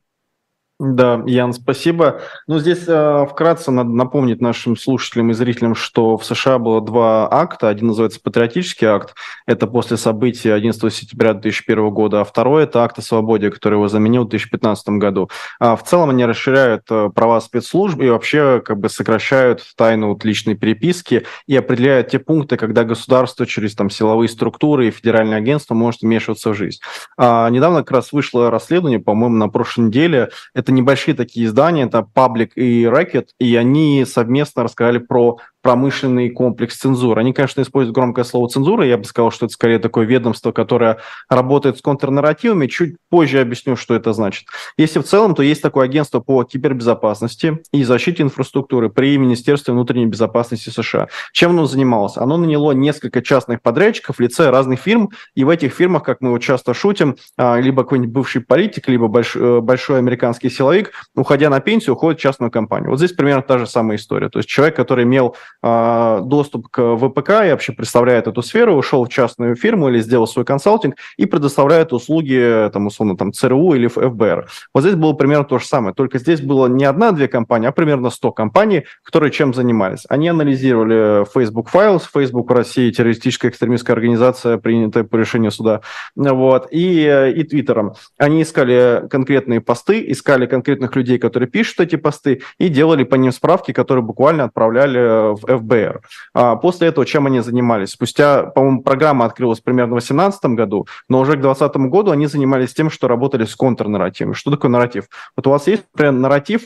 Да, Ян, спасибо. Ну, здесь э, вкратце надо напомнить нашим слушателям и зрителям, что в США было два акта. Один называется «Патриотический акт». Это после событий 11 сентября 2001 года. А второй – это акт о свободе, который его заменил в 2015 году. А в целом они расширяют э, права спецслужб и вообще как бы сокращают тайну вот, личной переписки и определяют те пункты, когда государство через там, силовые структуры и федеральное агентство может вмешиваться в жизнь. А недавно как раз вышло расследование, по-моему, на прошлой неделе – это небольшие такие издания, это Public и Racket, и они совместно рассказали про промышленный комплекс цензуры. Они, конечно, используют громкое слово цензура, я бы сказал, что это скорее такое ведомство, которое работает с контрнарративами. Чуть позже объясню, что это значит. Если в целом, то есть такое агентство по кибербезопасности и защите инфраструктуры при Министерстве внутренней безопасности США. Чем оно занималось? Оно наняло несколько частных подрядчиков в лице разных фирм, и в этих фирмах, как мы вот часто шутим, а, либо какой-нибудь бывший политик, либо большой, э, большой американский силовик, уходя на пенсию, уходит в частную компанию. Вот здесь примерно та же самая история. То есть человек, который имел доступ к ВПК и вообще представляет эту сферу, ушел в частную фирму или сделал свой консалтинг и предоставляет услуги, там, условно, там, ЦРУ или ФБР. Вот здесь было примерно то же самое, только здесь было не одна-две компании, а примерно 100 компаний, которые чем занимались. Они анализировали Facebook Files, Facebook в России террористическая экстремистская организация, принятая по решению суда, вот, и, и Твиттером. Они искали конкретные посты, искали конкретных людей, которые пишут эти посты, и делали по ним справки, которые буквально отправляли в ФБР. А после этого чем они занимались? Спустя, по-моему, программа открылась примерно в 2018 году, но уже к 2020 году они занимались тем, что работали с контрнарративами. Что такое нарратив? Вот у вас есть, например, нарратив,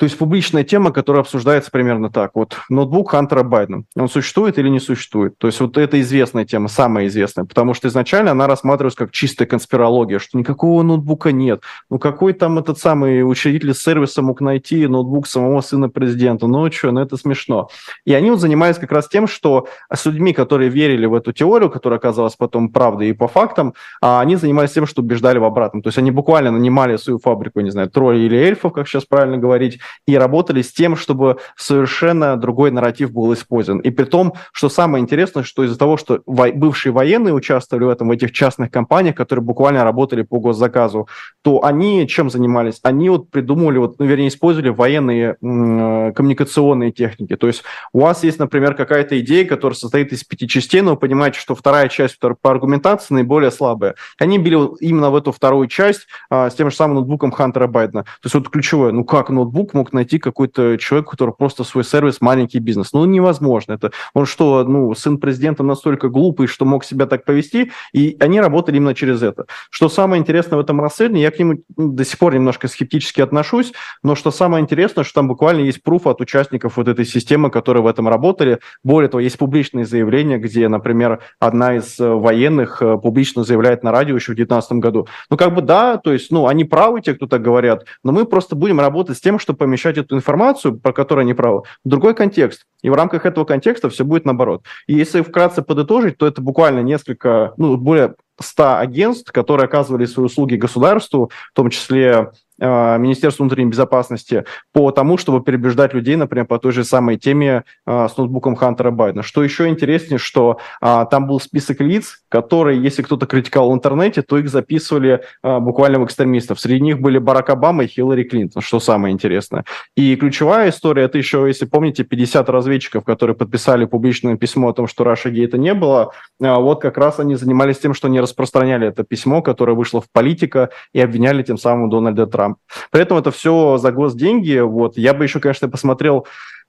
то есть публичная тема, которая обсуждается примерно так. Вот ноутбук Хантера Байдена, он существует или не существует? То есть вот это известная тема, самая известная, потому что изначально она рассматривалась как чистая конспирология, что никакого ноутбука нет. Ну какой там этот самый учредитель сервиса мог найти ноутбук самого сына президента? Ну что, ну это смешно. И они вот занимались как раз тем, что с людьми, которые верили в эту теорию, которая оказалась потом правдой и по фактам, а они занимались тем, что убеждали в обратном. То есть они буквально нанимали свою фабрику, не знаю, троллей или эльфов, как сейчас правильно говорить, и работали с тем, чтобы совершенно другой нарратив был использован. И при том, что самое интересное, что из-за того, что бывшие военные участвовали в этом, в этих частных компаниях, которые буквально работали по госзаказу, то они чем занимались? Они вот придумывали, вот, ну, вернее, использовали военные м- коммуникационные техники. То есть у вас есть, например, какая-то идея, которая состоит из пяти частей, но вы понимаете, что вторая часть по аргументации наиболее слабая. Они били именно в эту вторую часть а, с тем же самым ноутбуком Хантера Байдена. То есть вот ключевое, ну как ноутбук мог найти какой-то человек, который просто свой сервис, маленький бизнес? Ну невозможно. Это он что, ну, сын президента настолько глупый, что мог себя так повести, и они работали именно через это. Что самое интересное в этом расследовании, я к нему до сих пор немножко скептически отношусь, но что самое интересное, что там буквально есть пруф от участников вот этой системы, которые в этом работали. Более того, есть публичные заявления, где, например, одна из э, военных э, публично заявляет на радио еще в 2019 году. Ну, как бы да, то есть, ну, они правы, те, кто так говорят, но мы просто будем работать с тем, чтобы помещать эту информацию, про которую они правы, в другой контекст. И в рамках этого контекста все будет наоборот. И если вкратце подытожить, то это буквально несколько, ну, более 100 агентств, которые оказывали свои услуги государству, в том числе э, Министерству внутренней безопасности, по тому, чтобы перебеждать людей, например, по той же самой теме э, с ноутбуком Хантера Байдена. Что еще интереснее, что э, там был список лиц, которые, если кто-то критиковал в интернете, то их записывали буквально в экстремистов. Среди них были Барак Обама и Хиллари Клинтон, что самое интересное. И ключевая история, это еще, если помните, 50 разведчиков, которые подписали публичное письмо о том, что Раша Гейта не было, вот как раз они занимались тем, что не распространяли это письмо, которое вышло в политика, и обвиняли тем самым Дональда Трампа. При этом это все за госденьги. Вот. Я бы еще, конечно, посмотрел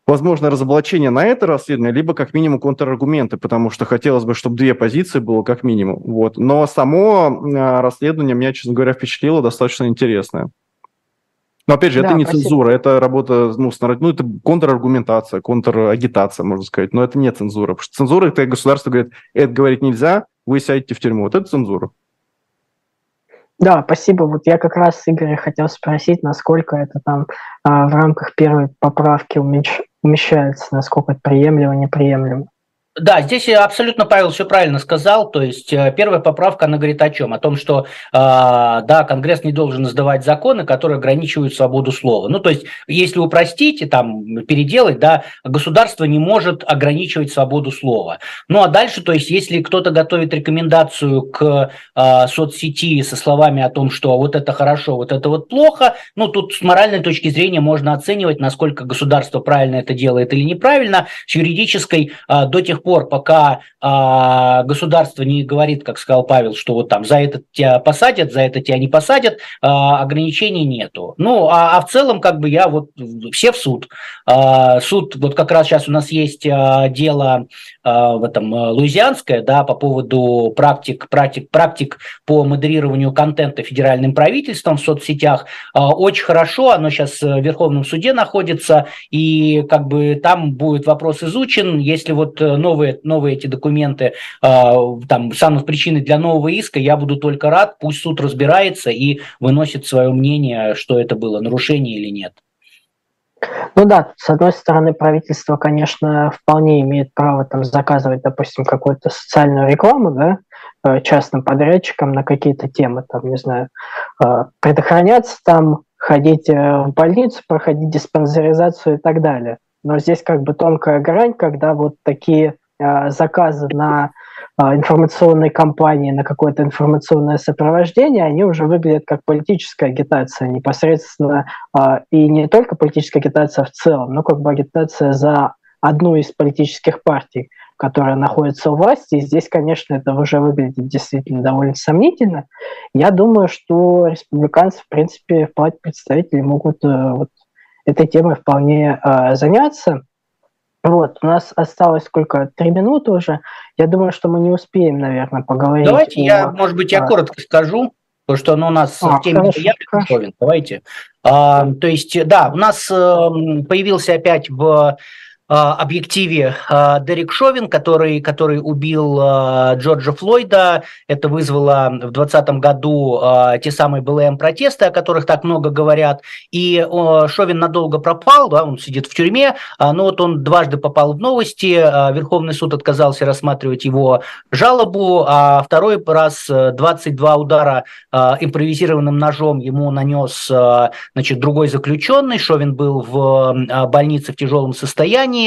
возможно разоблачение на это расследование, либо как минимум контраргументы, потому что хотелось бы, чтобы две позиции было как минимум. Вот. Но само а, расследование меня, честно говоря, впечатлило достаточно интересное. Но опять же, да, это не спасибо. цензура, это работа, ну, с, ну, это контраргументация, контрагитация, можно сказать, но это не цензура. Потому что цензура, это государство говорит, это говорить нельзя, вы сядете в тюрьму. Вот это цензура. Да, спасибо. Вот я как раз, Игорь, хотел спросить, насколько это там а, в рамках первой поправки умещ... умещается, насколько это приемлемо, неприемлемо. Да, здесь абсолютно Павел все правильно сказал. То есть э, первая поправка, она говорит о чем? О том, что а, да, Конгресс не должен издавать законы, которые ограничивают свободу слова. Ну, то есть, если упростить и там переделать, да, государство не может ограничивать свободу слова. Ну, а дальше, то есть, если кто-то готовит рекомендацию к а, соцсети со словами о том, что вот это хорошо, вот это вот плохо, ну, тут с моральной точки зрения можно оценивать, насколько государство правильно это делает или неправильно. С юридической до тех пор, пока а, государство не говорит, как сказал Павел, что вот там за это тебя посадят, за это тебя не посадят, а, ограничений нету. Ну, а, а в целом, как бы я вот все в суд. А, суд, вот как раз сейчас у нас есть а, дело а, в этом а, луизианское, да, по поводу практик, практик, практик по модерированию контента федеральным правительством в соцсетях. А, очень хорошо, оно сейчас в Верховном суде находится, и как бы там будет вопрос изучен, если вот новый новые, новые эти документы, а, там, станут причиной для нового иска, я буду только рад, пусть суд разбирается и выносит свое мнение, что это было нарушение или нет. Ну да, с одной стороны, правительство, конечно, вполне имеет право там заказывать, допустим, какую-то социальную рекламу, да, э, частным подрядчикам на какие-то темы, там, не знаю, э, предохраняться там, ходить э, в больницу, проходить диспансеризацию и так далее. Но здесь как бы тонкая грань, когда вот такие заказы на э, информационной кампании, на какое-то информационное сопровождение, они уже выглядят как политическая агитация непосредственно, э, и не только политическая агитация в целом, но как бы агитация за одну из политических партий, которая находится у власти. И здесь, конечно, это уже выглядит действительно довольно сомнительно. Я думаю, что республиканцы, в принципе, в палате представителей могут вот этой темой вполне заняться. Вот, у нас осталось сколько? Три минуты уже. Я думаю, что мы не успеем, наверное, поговорить. Давайте о... я, может быть, я а... коротко скажу, потому что оно у нас а, в теме хорошо, явно Давайте. А, то есть, да, у нас эм, появился опять в объективе Дерек Шовин, который, который убил Джорджа Флойда. Это вызвало в 2020 году те самые БЛМ-протесты, о которых так много говорят. И Шовин надолго пропал, да, он сидит в тюрьме, но вот он дважды попал в новости. Верховный суд отказался рассматривать его жалобу, а второй раз 22 удара импровизированным ножом ему нанес значит, другой заключенный. Шовин был в больнице в тяжелом состоянии.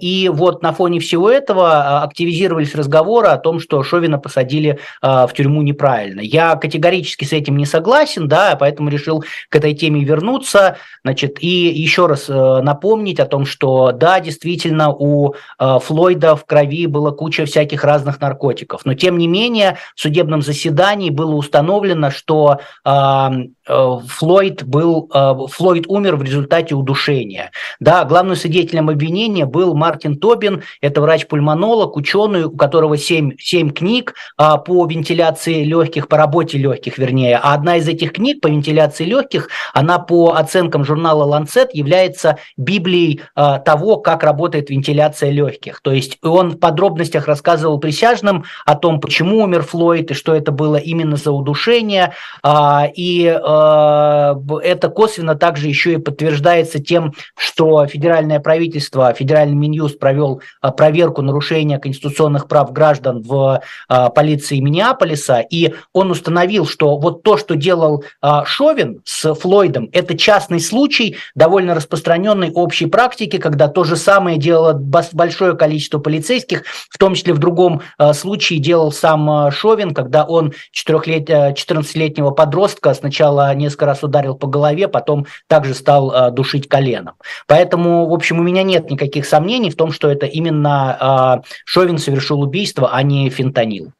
И вот на фоне всего этого активизировались разговоры о том, что Шовина посадили в тюрьму неправильно. Я категорически с этим не согласен, да, поэтому решил к этой теме вернуться. Значит, и еще раз напомнить о том, что да, действительно, у Флойда в крови была куча всяких разных наркотиков. Но тем не менее, в судебном заседании было установлено, что Э, Флойд был, э, Флойд умер в результате удушения. Да, главным свидетелем обвинения был Мартин Тобин, это врач-пульмонолог, ученый, у которого 7, 7 книг а, по вентиляции легких, по работе легких, вернее. А одна из этих книг по вентиляции легких, она по оценкам журнала Lancet является библией а, того, как работает вентиляция легких. То есть он в подробностях рассказывал присяжным о том, почему умер Флойд и что это было именно за удушение. А, и Э, это косвенно также еще и подтверждается тем, что федеральное правительство, федеральный Минюст провел э, проверку нарушения конституционных прав граждан в э, полиции Миннеаполиса, и он установил, что вот то, что делал Шовин с Флойдом, это частный случай довольно распространенной общей практики, когда то же самое делало большое количество полицейских, в том числе в другом случае делал сам Шовин, когда он 14-летнего подростка сначала несколько раз ударил по голове, потом также стал э, душить коленом. Поэтому, в общем, у меня нет никаких сомнений в том, что это именно э, Шовин совершил убийство, а не фентанил.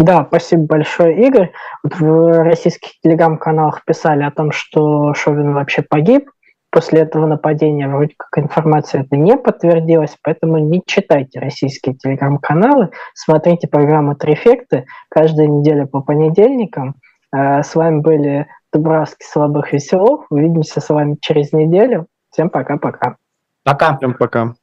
Да, спасибо большое, Игорь. В российских телеграм-каналах писали о том, что Шовин вообще погиб. После этого нападения вроде как информация это не подтвердилась, поэтому не читайте российские телеграм-каналы, смотрите программу «Трефекты» каждую неделю по понедельникам – с вами были Дубравский Слабых Веселов. Увидимся с вами через неделю. Всем пока-пока. Пока. Всем пока.